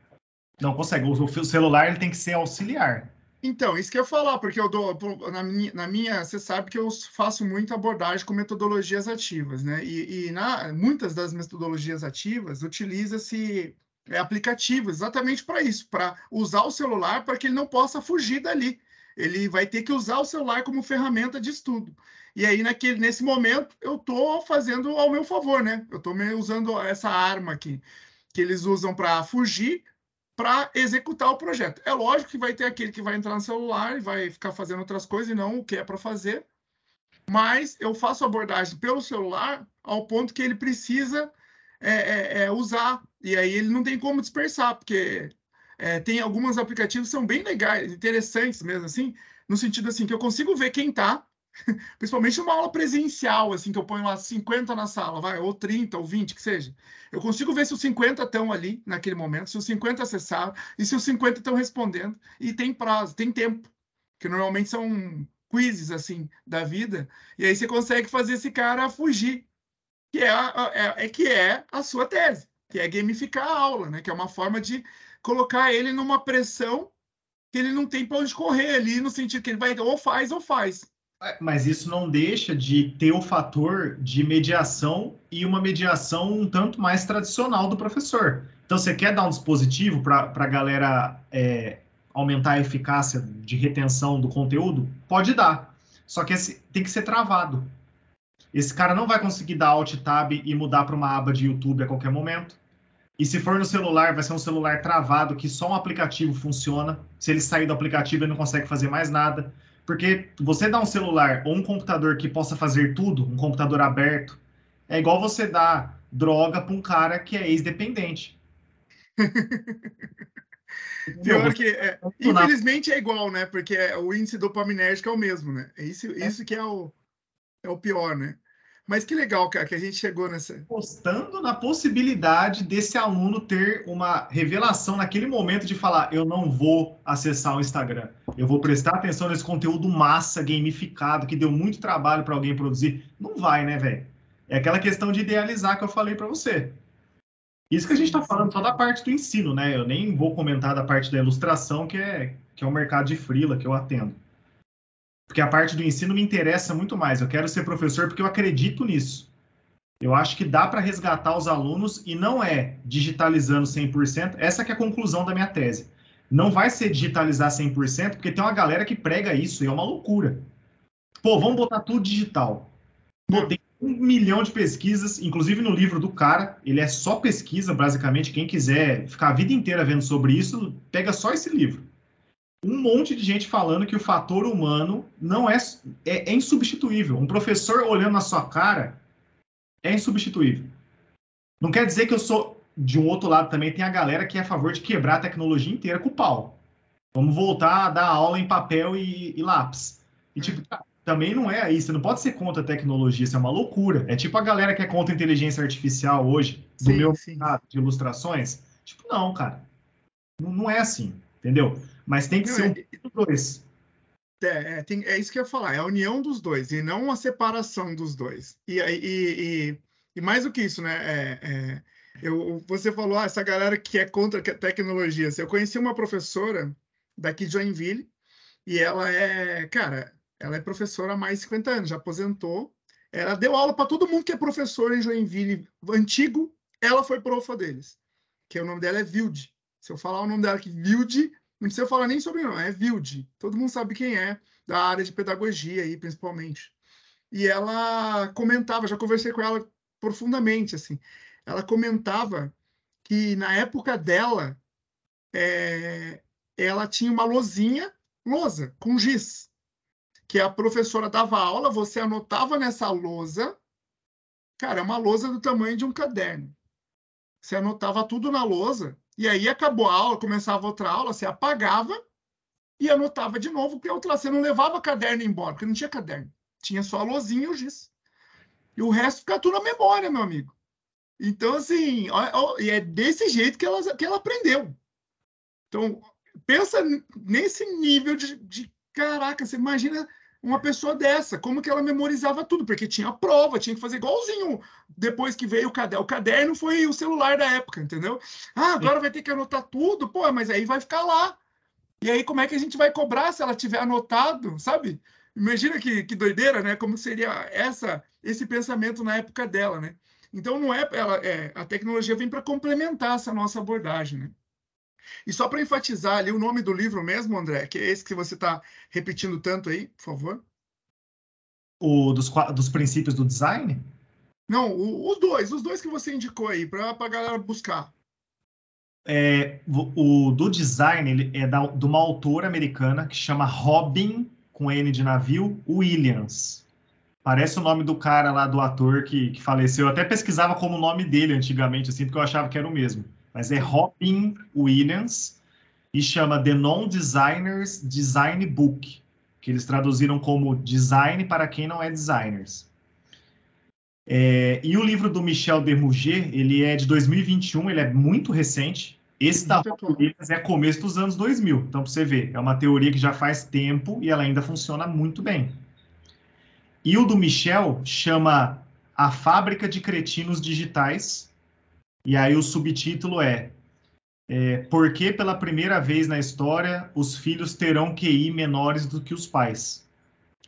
Não consegue. O celular ele tem que ser auxiliar. Então, isso que eu ia falar, porque eu dou, na minha, na minha, você sabe que eu faço muita abordagem com metodologias ativas, né? E, e na, muitas das metodologias ativas utiliza-se é, aplicativos exatamente para isso, para usar o celular para que ele não possa fugir dali. Ele vai ter que usar o celular como ferramenta de estudo. E aí, naquele, nesse momento, eu estou fazendo ao meu favor, né? Eu estou usando essa arma aqui, que eles usam para fugir para executar o projeto. É lógico que vai ter aquele que vai entrar no celular e vai ficar fazendo outras coisas e não o que é para fazer, mas eu faço abordagem pelo celular ao ponto que ele precisa é, é, é usar, e aí ele não tem como dispersar, porque é, tem alguns aplicativos que são bem legais, interessantes mesmo, assim, no sentido assim, que eu consigo ver quem está principalmente uma aula presencial, assim, que eu ponho lá 50 na sala, vai, ou 30, ou 20, que seja. Eu consigo ver se os 50 estão ali naquele momento, se os 50 acessaram e se os 50 estão respondendo. E tem prazo, tem tempo, que normalmente são quizzes, assim, da vida. E aí você consegue fazer esse cara fugir, que é, a, é, é que é a sua tese, que é gamificar a aula, né? Que é uma forma de colocar ele numa pressão que ele não tem para onde correr ali, no sentido que ele vai ou faz ou faz. É, mas isso não deixa de ter o fator de mediação e uma mediação um tanto mais tradicional do professor. Então, você quer dar um dispositivo para a galera é, aumentar a eficácia de retenção do conteúdo? Pode dar. Só que esse, tem que ser travado. Esse cara não vai conseguir dar Alt Tab e mudar para uma aba de YouTube a qualquer momento. E se for no celular, vai ser um celular travado que só um aplicativo funciona. Se ele sair do aplicativo, ele não consegue fazer mais nada. Porque você dá um celular ou um computador que possa fazer tudo, um computador aberto, é igual você dar droga para um cara que é ex-dependente. Pior que, é, infelizmente é igual, né? Porque o índice dopaminérgico é o mesmo, né? É isso, é. isso que é o, é o pior, né? Mas que legal, cara, que a gente chegou nessa. Postando na possibilidade desse aluno ter uma revelação naquele momento de falar: eu não vou acessar o Instagram. Eu vou prestar atenção nesse conteúdo massa, gamificado, que deu muito trabalho para alguém produzir. Não vai, né, velho? É aquela questão de idealizar que eu falei para você. Isso que a gente está falando só da parte do ensino, né? Eu nem vou comentar da parte da ilustração, que é, que é o mercado de frila que eu atendo. Porque a parte do ensino me interessa muito mais. Eu quero ser professor porque eu acredito nisso. Eu acho que dá para resgatar os alunos e não é digitalizando 100%. Essa é a conclusão da minha tese. Não vai ser digitalizar 100% porque tem uma galera que prega isso e é uma loucura. Pô, vamos botar tudo digital. Pô, tem um milhão de pesquisas, inclusive no livro do cara, ele é só pesquisa, basicamente. Quem quiser ficar a vida inteira vendo sobre isso, pega só esse livro. Um monte de gente falando que o fator humano não é, é, é insubstituível. Um professor olhando na sua cara é insubstituível. Não quer dizer que eu sou. De um outro lado também tem a galera que é a favor de quebrar a tecnologia inteira com o pau. Vamos voltar a dar aula em papel e, e lápis. E tipo, também não é aí. Você não pode ser contra a tecnologia, isso é uma loucura. É tipo a galera que é contra a inteligência artificial hoje, do sim, meu sim. de ilustrações. Tipo, não, cara. Não, não é assim, entendeu? Mas tem que não, ser é, um dois. É, é, tem, é, isso que eu ia falar, é a união dos dois, e não a separação dos dois. E, e, e, e mais do que isso, né? É, é, eu, você falou, ah, essa galera que é contra a tecnologia. Eu conheci uma professora daqui de Joinville, e ela é, cara, ela é professora há mais de 50 anos, já aposentou. Ela deu aula para todo mundo que é professor em Joinville antigo. Ela foi profa deles, que o nome dela é Vilde. Se eu falar o nome dela aqui, Vilde, não precisa falar nem sobre não, é Vilde. Todo mundo sabe quem é, da área de pedagogia aí, principalmente. E ela comentava, já conversei com ela profundamente, assim. Ela comentava que na época dela, é, ela tinha uma lozinha, lousa, com giz que a professora dava aula, você anotava nessa lousa, cara, é uma lousa do tamanho de um caderno. Você anotava tudo na lousa, e aí acabou a aula, começava outra aula, você apagava e anotava de novo, porque outra, você não levava caderno embora, porque não tinha caderno. Tinha só a lousinha e o giz. E o resto fica tudo na memória, meu amigo. Então, assim, e é desse jeito que ela, que ela aprendeu. Então, pensa nesse nível de, de caraca, você imagina uma pessoa dessa, como que ela memorizava tudo, porque tinha prova, tinha que fazer igualzinho depois que veio o caderno. O caderno foi o celular da época, entendeu? Ah, agora vai ter que anotar tudo, pô, mas aí vai ficar lá. E aí, como é que a gente vai cobrar se ela tiver anotado, sabe? Imagina que, que doideira, né? Como seria essa esse pensamento na época dela, né? Então não é, ela, é a tecnologia vem para complementar essa nossa abordagem, né? E só para enfatizar ali o nome do livro mesmo, André, que é esse que você está repetindo tanto aí, por favor. O dos, dos princípios do design? Não, o, os dois, os dois que você indicou aí, para a galera buscar. É, o, o, do design ele é da, de uma autora americana que chama Robin, com N de navio, Williams. Parece o nome do cara lá, do ator que, que faleceu. Eu até pesquisava como o nome dele antigamente, assim, porque eu achava que era o mesmo mas é Robin Williams e chama The Non-Designers Design Book, que eles traduziram como Design para quem não é designers. É, e o livro do Michel Demouget, ele é de 2021, ele é muito recente. Esse da Robin Williams é começo dos anos 2000. Então, para você ver, é uma teoria que já faz tempo e ela ainda funciona muito bem. E o do Michel chama A Fábrica de Cretinos Digitais, e aí o subtítulo é, é Por que pela primeira vez na história os filhos terão QI menores do que os pais?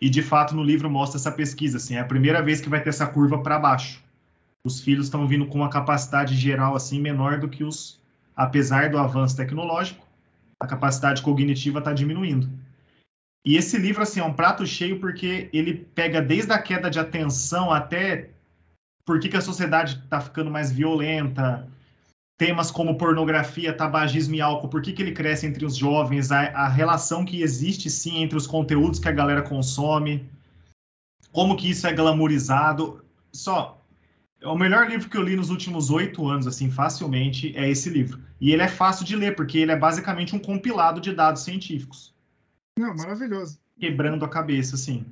E de fato no livro mostra essa pesquisa, assim, é a primeira vez que vai ter essa curva para baixo. Os filhos estão vindo com uma capacidade geral assim menor do que os, apesar do avanço tecnológico, a capacidade cognitiva está diminuindo. E esse livro assim é um prato cheio porque ele pega desde a queda de atenção até por que, que a sociedade está ficando mais violenta, temas como pornografia, tabagismo e álcool, por que, que ele cresce entre os jovens, a, a relação que existe sim entre os conteúdos que a galera consome, como que isso é glamourizado. Só, o melhor livro que eu li nos últimos oito anos, assim, facilmente, é esse livro. E ele é fácil de ler, porque ele é basicamente um compilado de dados científicos. Não, maravilhoso. Quebrando a cabeça, assim.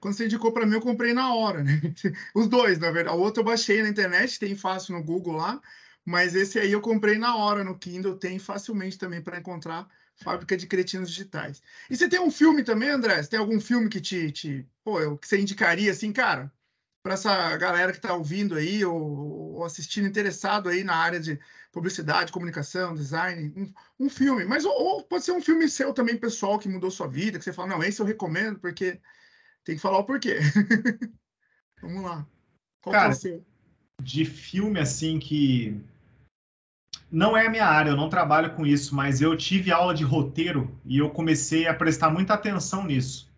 Quando você indicou para mim, eu comprei na hora, né? Os dois, na verdade. O outro eu baixei na internet, tem fácil no Google lá. Mas esse aí eu comprei na hora no Kindle, tem facilmente também para encontrar Fábrica de Cretinos Digitais. E você tem um filme também, André? Você tem algum filme que te, te pô, que você indicaria assim, cara, para essa galera que está ouvindo aí ou, ou, assistindo interessado aí na área de publicidade, comunicação, design, um, um filme, mas ou, ou, pode ser um filme seu também pessoal que mudou sua vida, que você fala, não, esse eu recomendo porque tem que falar o porquê. Vamos lá. Qual cara, é de filme assim que não é a minha área, eu não trabalho com isso, mas eu tive aula de roteiro e eu comecei a prestar muita atenção nisso.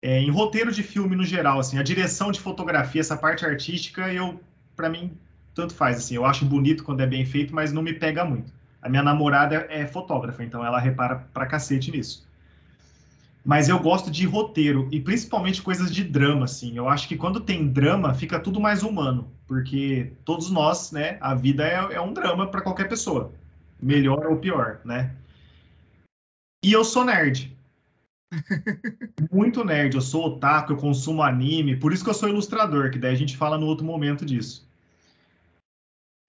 É, em roteiro de filme no geral, assim, a direção de fotografia, essa parte artística, eu, para mim, tanto faz, assim, eu acho bonito quando é bem feito, mas não me pega muito. A minha namorada é fotógrafa, então ela repara pra cacete nisso mas eu gosto de roteiro e principalmente coisas de drama, assim. Eu acho que quando tem drama fica tudo mais humano, porque todos nós, né, a vida é, é um drama para qualquer pessoa, melhor ou pior, né? E eu sou nerd. Muito nerd, eu sou otaku, eu consumo anime, por isso que eu sou ilustrador, que daí a gente fala no outro momento disso.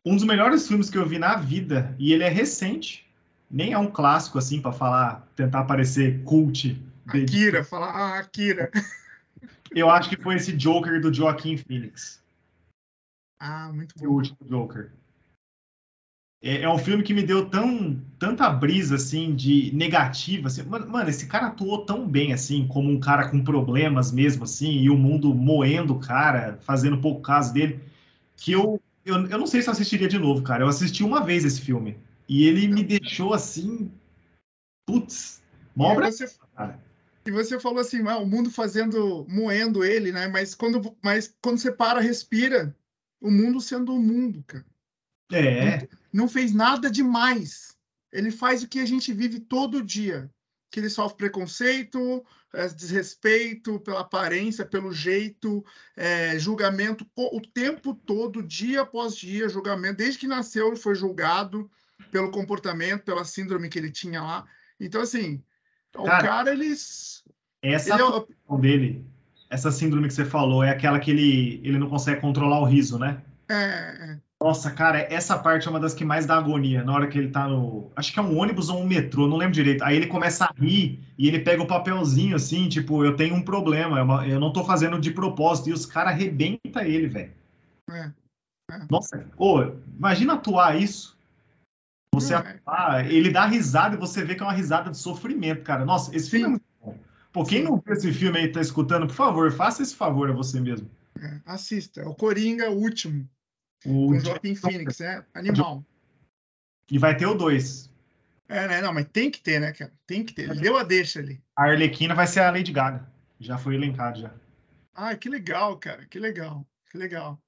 Um dos melhores filmes que eu vi na vida, e ele é recente, nem é um clássico assim para falar, tentar parecer cult, Akira, falar ah, Akira. Eu acho que foi esse Joker do Joaquim Phoenix. Ah, muito bom. O último Joker. É, é, um filme que me deu tão, tanta brisa, assim, de negativa, assim. Mano, mano, esse cara atuou tão bem, assim, como um cara com problemas mesmo, assim, e o mundo moendo o cara, fazendo pouco caso dele, que eu, eu, eu não sei se eu assistiria de novo, cara. Eu assisti uma vez esse filme. E ele me deixou, assim, putz, você, cara. E você falou assim, ah, o mundo fazendo, moendo ele, né? Mas quando, mas quando você para, respira, o mundo sendo o mundo, cara. É. Não, não fez nada demais. Ele faz o que a gente vive todo dia. Que ele sofre preconceito, é, desrespeito pela aparência, pelo jeito, é, julgamento o tempo todo, dia após dia, julgamento. Desde que nasceu, ele foi julgado pelo comportamento, pela síndrome que ele tinha lá. Então, assim, o cara, cara eles. Essa ele é... dele, essa síndrome que você falou, é aquela que ele, ele não consegue controlar o riso, né? É, é. Nossa, cara, essa parte é uma das que mais dá agonia. Na hora que ele tá no. Acho que é um ônibus ou um metrô, não lembro direito. Aí ele começa a rir e ele pega o papelzinho assim, tipo, eu tenho um problema, é eu não tô fazendo de propósito. E os caras arrebentam ele, velho. É, é. Nossa, ô, imagina atuar isso. Você é. ah, ele dá risada e você vê que é uma risada de sofrimento, cara. Nossa, esse Sim. filme é muito bom. Pô, quem não viu esse filme aí tá escutando, por favor, faça esse favor a você mesmo. É, assista. É o Coringa, o último. O com Joaquim Phoenix, é animal. E vai ter o 2. É, né? Não, mas tem que ter, né, cara? Tem que ter. Ele deu a deixa ali. A Arlequina vai ser a Lady Gaga. Já foi elencado já. Ah, que legal, cara. Que legal. Que legal.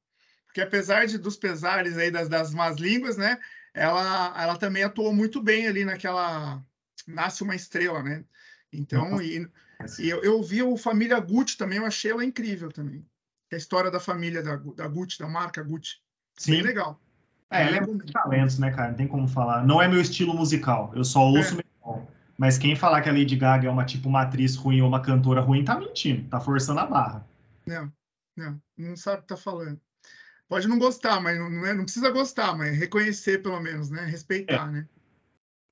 Porque apesar de, dos pesares aí das, das más línguas, né? Ela, ela também atuou muito bem ali naquela Nasce uma Estrela, né? Então, e, e eu, eu, vi o Família Gucci também, eu achei ela incrível também. A história da família da, da Gucci, da marca Gucci. Sim. Bem legal. É, ela é muito talentos, né, cara? Não tem como falar. Não é meu estilo musical, eu só ouço é. metal. Mas quem falar que a Lady Gaga é uma tipo uma atriz ruim ou uma cantora ruim, tá mentindo, tá forçando a barra. Não, não, não sabe o que tá falando pode não gostar, mas não, é, não precisa gostar, mas reconhecer pelo menos, né? Respeitar, é. né?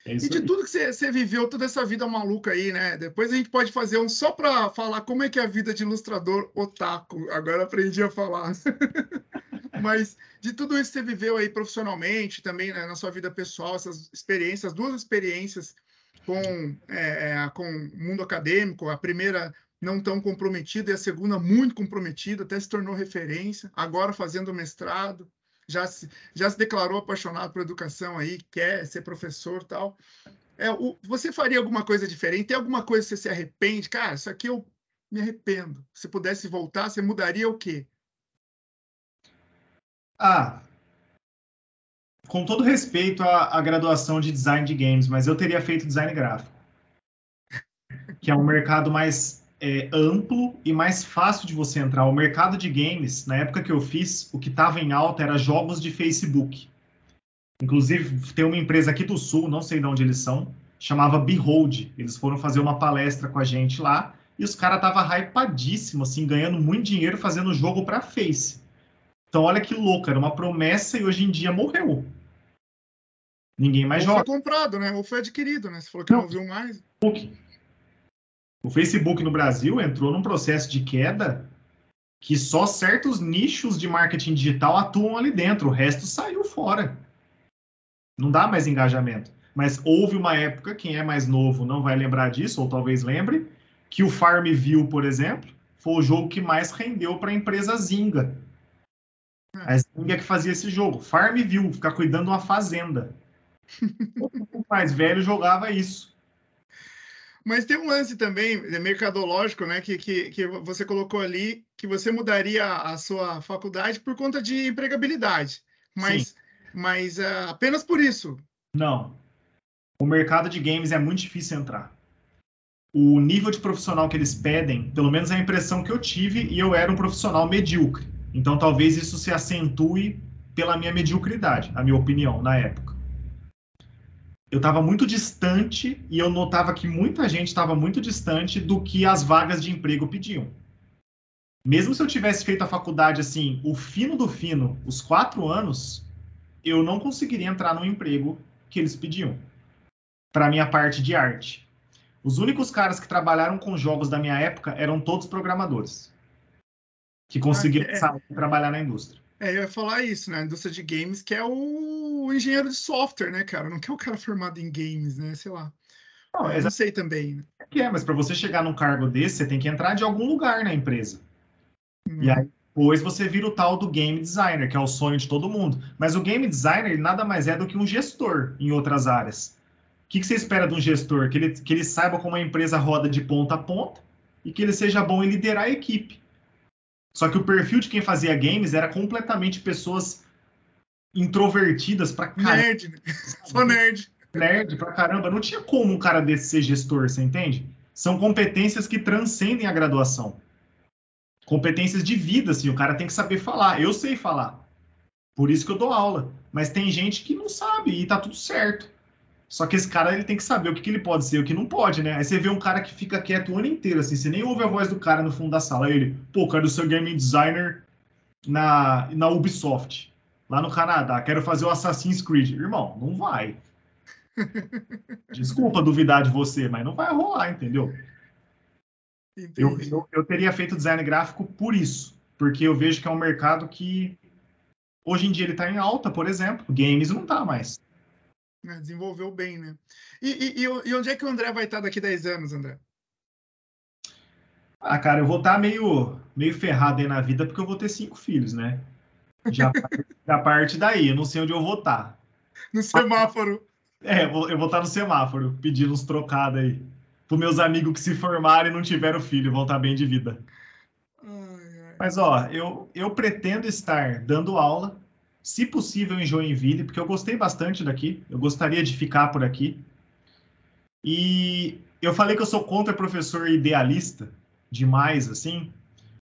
É e de aí. tudo que você, você, viveu, toda essa vida maluca aí, né? Depois a gente pode fazer um só para falar como é que é a vida de ilustrador otaku. Agora aprendi a falar. Mas de tudo isso que você viveu aí profissionalmente, também né, na sua vida pessoal, essas experiências, duas experiências com, é, é com o mundo acadêmico, a primeira não tão comprometida, e a segunda muito comprometida, até se tornou referência, agora fazendo mestrado, já se, já se declarou apaixonado por educação aí, quer ser professor tal. É, o, você faria alguma coisa diferente? Tem alguma coisa que você se arrepende? Cara, isso aqui eu me arrependo. Se pudesse voltar, você mudaria o quê? Ah, com todo respeito à, à, graduação de design de games, mas eu teria feito design gráfico, que é um mercado mais é, amplo e mais fácil de você entrar. O mercado de games, na época que eu fiz, o que estava em alta era jogos de Facebook. Inclusive, tem uma empresa aqui do Sul, não sei de onde eles são, chamava Behold. Eles foram fazer uma palestra com a gente lá e os caras estavam hypadíssimos, assim, ganhando muito dinheiro fazendo jogo para Face. Então, olha que louco, era uma promessa e hoje em dia morreu. Ninguém mais Ou joga. foi comprado, né? Ou foi adquirido, né? Você falou que não, não viu mais. O Facebook no Brasil entrou num processo de queda que só certos nichos de marketing digital atuam ali dentro, o resto saiu fora. Não dá mais engajamento. Mas houve uma época, quem é mais novo não vai lembrar disso, ou talvez lembre, que o Farmville, por exemplo, foi o jogo que mais rendeu para a empresa Zynga. A Zynga que fazia esse jogo. Farmville, ficar cuidando de uma fazenda. o mais velho jogava isso. Mas tem um lance também é mercadológico, né? Que, que, que você colocou ali que você mudaria a sua faculdade por conta de empregabilidade. Mas, mas uh, apenas por isso. Não. O mercado de games é muito difícil entrar. O nível de profissional que eles pedem, pelo menos é a impressão que eu tive, e eu era um profissional medíocre. Então talvez isso se acentue pela minha mediocridade, a minha opinião, na época eu estava muito distante e eu notava que muita gente estava muito distante do que as vagas de emprego pediam. Mesmo se eu tivesse feito a faculdade assim, o fino do fino, os quatro anos, eu não conseguiria entrar no emprego que eles pediam para minha parte de arte. Os únicos caras que trabalharam com jogos da minha época eram todos programadores que conseguiram ah, é... trabalhar na indústria. É, eu ia falar isso, né? A indústria de games, que é o engenheiro de software, né, cara? Não quer o cara formado em games, né? Sei lá. Não, eu não sei também. Né? É que é, mas para você chegar num cargo desse, você tem que entrar de algum lugar na empresa. Hum. E aí depois você vira o tal do game designer, que é o sonho de todo mundo. Mas o game designer ele nada mais é do que um gestor em outras áreas. O que, que você espera de um gestor? Que ele, que ele saiba como a empresa roda de ponta a ponta e que ele seja bom em liderar a equipe. Só que o perfil de quem fazia games era completamente pessoas introvertidas pra caramba. Nerd, né? Só nerd. Nerd pra caramba. Não tinha como um cara desse ser gestor, você entende? São competências que transcendem a graduação. Competências de vida, assim. O cara tem que saber falar. Eu sei falar. Por isso que eu dou aula. Mas tem gente que não sabe e tá tudo certo. Só que esse cara ele tem que saber o que, que ele pode ser e o que não pode, né? Aí você vê um cara que fica quieto o ano inteiro, assim, você nem ouve a voz do cara no fundo da sala. Aí ele, pô, quero ser game designer na, na Ubisoft, lá no Canadá, quero fazer o Assassin's Creed. Irmão, não vai. Desculpa duvidar de você, mas não vai rolar, entendeu? Eu, eu, eu teria feito design gráfico por isso, porque eu vejo que é um mercado que hoje em dia ele está em alta, por exemplo, games não está mais. Né? Desenvolveu bem, né? E, e, e, onde é que o André vai estar daqui 10 anos, André? Ah, cara, eu vou estar meio, meio ferrado aí na vida porque eu vou ter cinco filhos, né? Já, já parte daí, eu não sei onde eu vou estar. No semáforo. É, eu vou, eu vou estar no semáforo, pedindo uns trocados aí. Para meus amigos que se formaram e não tiveram filho, vão estar bem de vida. Mas, ó, eu, eu pretendo estar dando aula se possível em Joinville, porque eu gostei bastante daqui, eu gostaria de ficar por aqui. E eu falei que eu sou contra professor idealista demais, assim,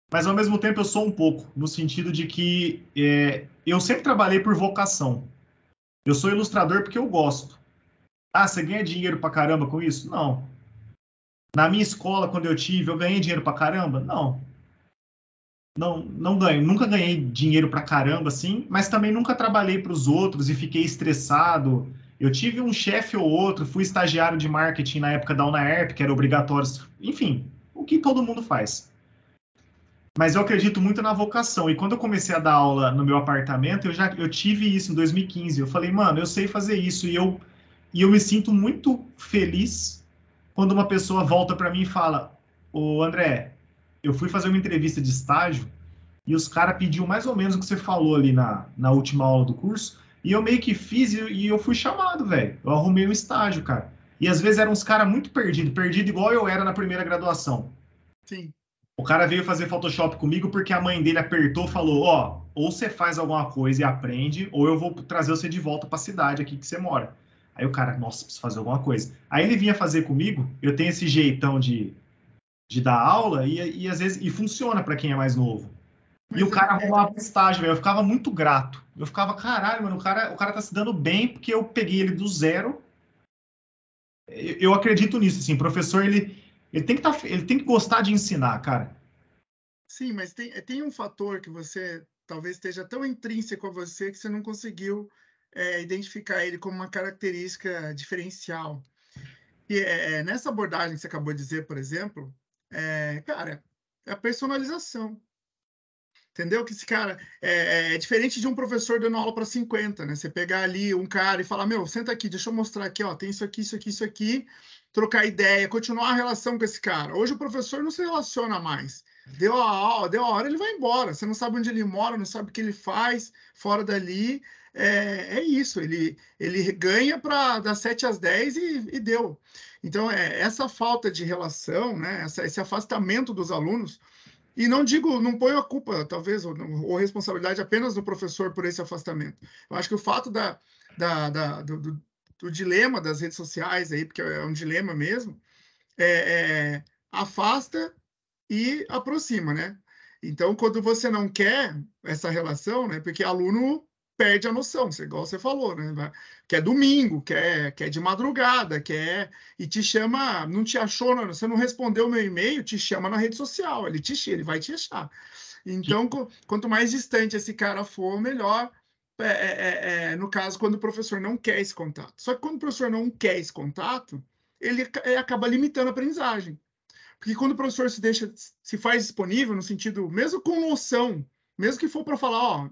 mas ao mesmo tempo eu sou um pouco, no sentido de que é, eu sempre trabalhei por vocação. Eu sou ilustrador porque eu gosto. Ah, você ganha dinheiro pra caramba com isso? Não. Na minha escola, quando eu tive, eu ganhei dinheiro pra caramba? Não não, não ganho. Nunca ganhei dinheiro pra caramba, assim, mas também nunca trabalhei para os outros e fiquei estressado. Eu tive um chefe ou outro, fui estagiário de marketing na época da UNAERP, que era obrigatório, enfim, o que todo mundo faz. Mas eu acredito muito na vocação. E quando eu comecei a dar aula no meu apartamento, eu já eu tive isso em 2015. Eu falei, mano, eu sei fazer isso e eu e eu me sinto muito feliz quando uma pessoa volta para mim e fala: "Ô André, eu fui fazer uma entrevista de estágio e os caras pediu mais ou menos o que você falou ali na, na última aula do curso, e eu meio que fiz e, e eu fui chamado, velho. Eu arrumei um estágio, cara. E às vezes eram uns caras muito perdidos, perdido igual eu era na primeira graduação. Sim. O cara veio fazer Photoshop comigo porque a mãe dele apertou e falou: Ó, ou você faz alguma coisa e aprende, ou eu vou trazer você de volta para a cidade aqui que você mora. Aí o cara, nossa, preciso fazer alguma coisa. Aí ele vinha fazer comigo, eu tenho esse jeitão de, de dar aula e, e às vezes e funciona para quem é mais novo. Mas e o cara é... arrumava estágio, velho. Eu ficava muito grato. Eu ficava, caralho, mano, o cara, o cara tá se dando bem porque eu peguei ele do zero. Eu, eu acredito nisso, assim, professor, ele, ele, tem que tá, ele tem que gostar de ensinar, cara. Sim, mas tem, tem um fator que você talvez esteja tão intrínseco a você que você não conseguiu é, identificar ele como uma característica diferencial. E é, é, nessa abordagem que você acabou de dizer, por exemplo, é, cara, é a personalização. Entendeu? Que esse cara é, é diferente de um professor dando aula para 50, né? Você pegar ali um cara e falar: Meu, senta aqui, deixa eu mostrar aqui, ó, tem isso aqui, isso aqui, isso aqui, trocar ideia, continuar a relação com esse cara. Hoje o professor não se relaciona mais. Deu a deu a hora, ele vai embora. Você não sabe onde ele mora, não sabe o que ele faz fora dali. É, é isso, ele, ele ganha para das 7 às 10 e, e deu. Então, é, essa falta de relação, né, essa, esse afastamento dos alunos, e não digo, não ponho a culpa, talvez, ou, ou responsabilidade apenas do professor por esse afastamento. Eu acho que o fato da, da, da do, do, do, dilema das redes sociais aí, porque é um dilema mesmo, é, é, afasta e aproxima, né? Então, quando você não quer essa relação, né? Porque aluno perde a noção, igual você falou, né? Que é domingo, que é, que é de madrugada, que é. E te chama, não te achou, não, você não respondeu o meu e-mail, te chama na rede social, ele te ele vai te achar. Então, quanto mais distante esse cara for, melhor. É, é, é, é, no caso, quando o professor não quer esse contato. Só que quando o professor não quer esse contato, ele acaba limitando a aprendizagem. Porque quando o professor se deixa, se faz disponível, no sentido, mesmo com noção, mesmo que for para falar, ó,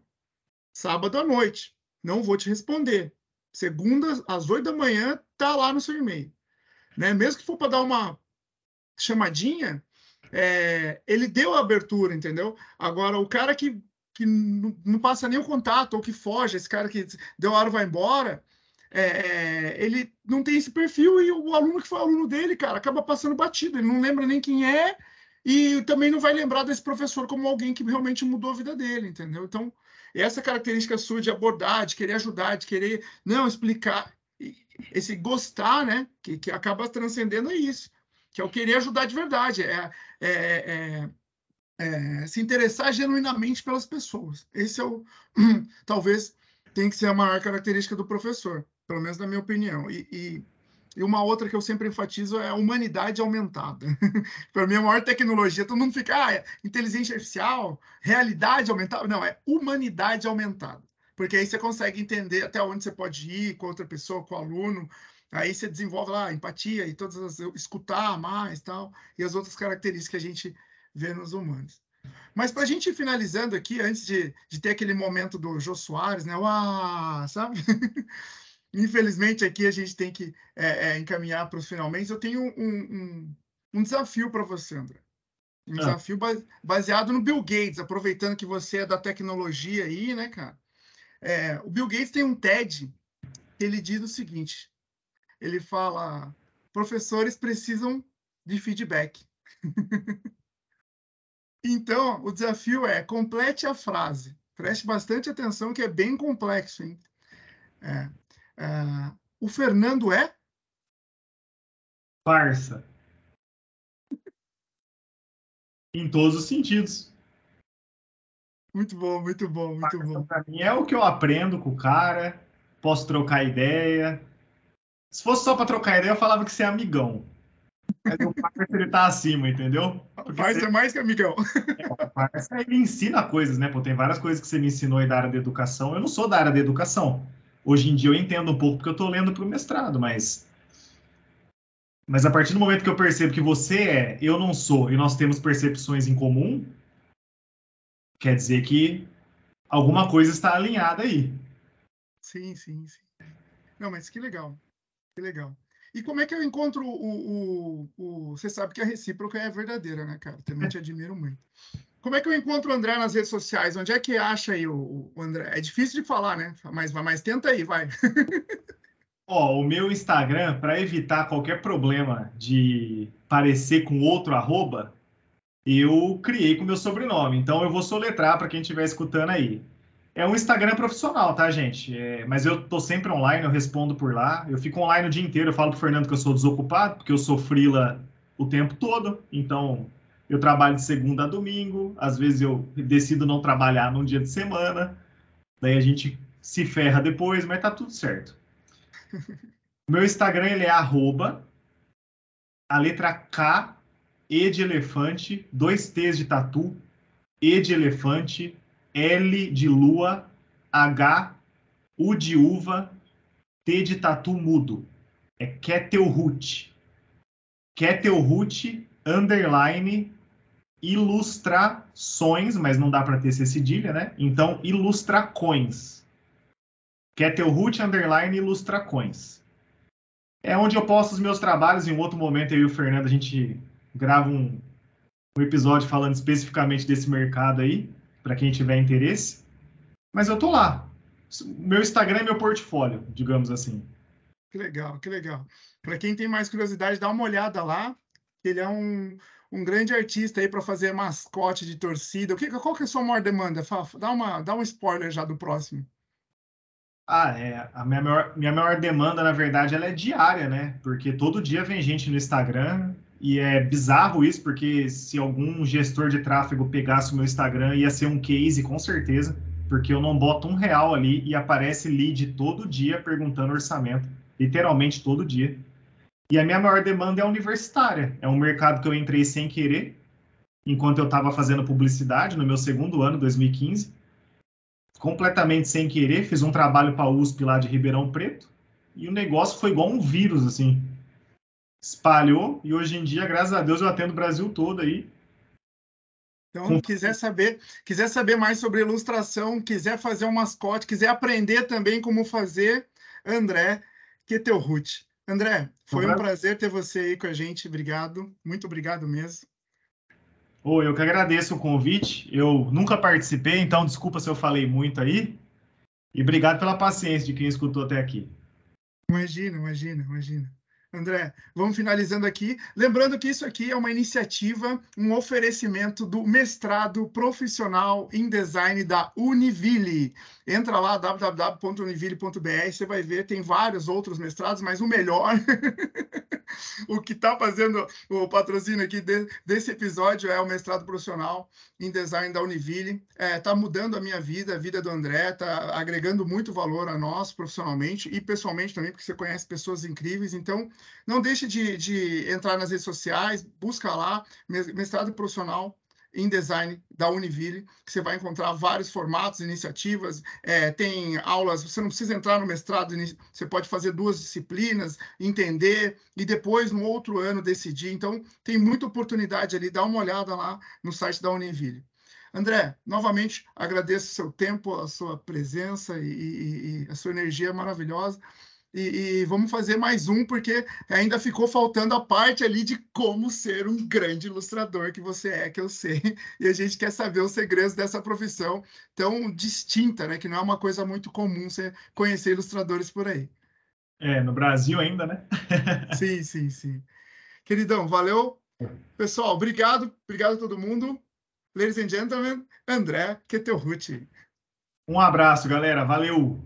sábado à noite, não vou te responder. Segunda, às oito da manhã, tá lá no seu e-mail. Né? Mesmo que for para dar uma chamadinha, é, ele deu a abertura, entendeu? Agora, o cara que, que não, passa nem o contato, ou que foge, esse cara que deu a hora vai embora, é, é, ele não tem esse perfil e o aluno que foi aluno dele, cara, acaba passando batido. Ele não lembra nem quem é e também não vai lembrar desse professor como alguém que realmente mudou a vida dele, entendeu? Então, essa característica sua de abordar, de querer ajudar, de querer não explicar, esse gostar, né, que, que acaba transcendendo é isso, que é o querer ajudar de verdade, é, é, é, é se interessar genuinamente pelas pessoas. Esse é o, talvez, tem que ser a maior característica do professor pelo menos na minha opinião. E, e, e, uma outra que eu sempre enfatizo é a humanidade aumentada. Para mim, a maior tecnologia, todo mundo fica, ah, é inteligência artificial, realidade aumentada. Não, é humanidade aumentada. Porque aí você consegue entender até onde você pode ir com outra pessoa, com o aluno. Aí você desenvolve lá empatia e todas as escutar mais tal e as outras características que a gente vê nos humanos. Mas para a gente ir finalizando aqui, antes de, de ter aquele momento do Jô Soares, né? Uau, sabe? Infelizmente, aqui a gente tem que é, é, encaminhar para os finalmente. Eu tenho um, um, um desafio para você, André. Um ah. desafio baseado no Bill Gates, aproveitando que você é da tecnologia aí, né, cara? É, o Bill Gates tem um TED que ele diz o seguinte: ele fala, professores precisam de feedback. então, o desafio é complete a frase. Preste bastante atenção, que é bem complexo, hein? É, Uh, o Fernando é? Parça. em todos os sentidos. Muito bom, muito bom, muito bom. Pra mim é o que eu aprendo com o cara, posso trocar ideia. Se fosse só para trocar ideia, eu falava que você é amigão. Mas o parça ele tá acima, entendeu? Porque parça você... é mais que amigão. É, o parça ele ensina coisas, né? Pô, tem várias coisas que você me ensinou aí da área da educação. Eu não sou da área da educação. Hoje em dia eu entendo um pouco porque eu estou lendo para o mestrado, mas mas a partir do momento que eu percebo que você é, eu não sou, e nós temos percepções em comum, quer dizer que alguma coisa está alinhada aí. Sim, sim, sim. Não, mas que legal. Que legal. E como é que eu encontro o, o, o, Você sabe que a recíproca é verdadeira, né, cara? Também te admiro muito. Como é que eu encontro o André nas redes sociais? Onde é que acha aí o, o André? É difícil de falar, né? Mas, mas tenta aí, vai. Ó, o meu Instagram, para evitar qualquer problema de parecer com outro arroba, eu criei com meu sobrenome. Então eu vou soletrar para quem estiver escutando aí. É um Instagram profissional, tá, gente? É, mas eu tô sempre online, eu respondo por lá. Eu fico online o dia inteiro. Eu falo pro Fernando que eu sou desocupado, porque eu sou frila o tempo todo. Então, eu trabalho de segunda a domingo. Às vezes eu decido não trabalhar num dia de semana. Daí a gente se ferra depois, mas tá tudo certo. Meu Instagram ele é arroba, a letra K, E de elefante, dois T's de tatu, E de elefante, L de lua, H, U de uva, T de tatu mudo. É Ketelhut. Ketelhut, underline, ilustrações, mas não dá para ter esse cedilha, né? Então, ilustracões. Ketelhut, underline, ilustracões. É onde eu posto os meus trabalhos. Em um outro momento, eu e o Fernando, a gente grava um, um episódio falando especificamente desse mercado aí para quem tiver interesse. Mas eu tô lá. Meu Instagram é meu portfólio, digamos assim. Que legal, que legal. Para quem tem mais curiosidade, dá uma olhada lá. Ele é um, um grande artista aí para fazer mascote de torcida. O que, qual que é a sua maior demanda, Fafo? Dá, uma, dá um spoiler já do próximo. Ah, é. A minha maior, minha maior demanda, na verdade, ela é diária, né? Porque todo dia vem gente no Instagram e é bizarro isso, porque se algum gestor de tráfego pegasse o meu Instagram, ia ser um case, com certeza, porque eu não boto um real ali e aparece lead todo dia perguntando orçamento, literalmente todo dia. E a minha maior demanda é universitária. É um mercado que eu entrei sem querer, enquanto eu estava fazendo publicidade no meu segundo ano, 2015. Completamente sem querer, fiz um trabalho para a USP lá de Ribeirão Preto, e o negócio foi igual um vírus, assim espalhou e hoje em dia, graças a Deus, eu atendo o Brasil todo aí. Então, quiser saber, quiser saber mais sobre ilustração, quiser fazer um mascote, quiser aprender também como fazer, André Ketelhut. André, foi um prazer ter você aí com a gente. Obrigado, muito obrigado mesmo. Oh, eu que agradeço o convite. Eu nunca participei, então desculpa se eu falei muito aí. E obrigado pela paciência de quem escutou até aqui. Imagina, imagina, imagina. André, vamos finalizando aqui. Lembrando que isso aqui é uma iniciativa, um oferecimento do mestrado profissional em design da Univille. Entra lá, www.univille.br, você vai ver, tem vários outros mestrados, mas o melhor, o que está fazendo o patrocínio aqui de, desse episódio é o mestrado profissional em design da Univille. Está é, tá mudando a minha vida, a vida do André, está agregando muito valor a nós profissionalmente e pessoalmente também, porque você conhece pessoas incríveis. Então, não deixe de, de entrar nas redes sociais, busca lá, mestrado profissional em design da Univille, que você vai encontrar vários formatos, iniciativas, é, tem aulas, você não precisa entrar no mestrado, você pode fazer duas disciplinas, entender e depois no outro ano decidir. Então, tem muita oportunidade ali, dá uma olhada lá no site da Univille. André, novamente agradeço o seu tempo, a sua presença e, e, e a sua energia maravilhosa e, e, vamos fazer mais um, porque ainda ficou faltando a parte ali de como ser um grande ilustrador que você é, que eu sei. E a gente quer saber os segredos dessa profissão tão distinta, né? Que não é uma coisa muito comum você conhecer ilustradores por aí. É, no Brasil ainda, né? sim, sim, sim. Queridão, valeu. Pessoal, obrigado. Obrigado a todo mundo. Ladies and gentlemen, André Ketelhut. Um abraço, galera. Valeu.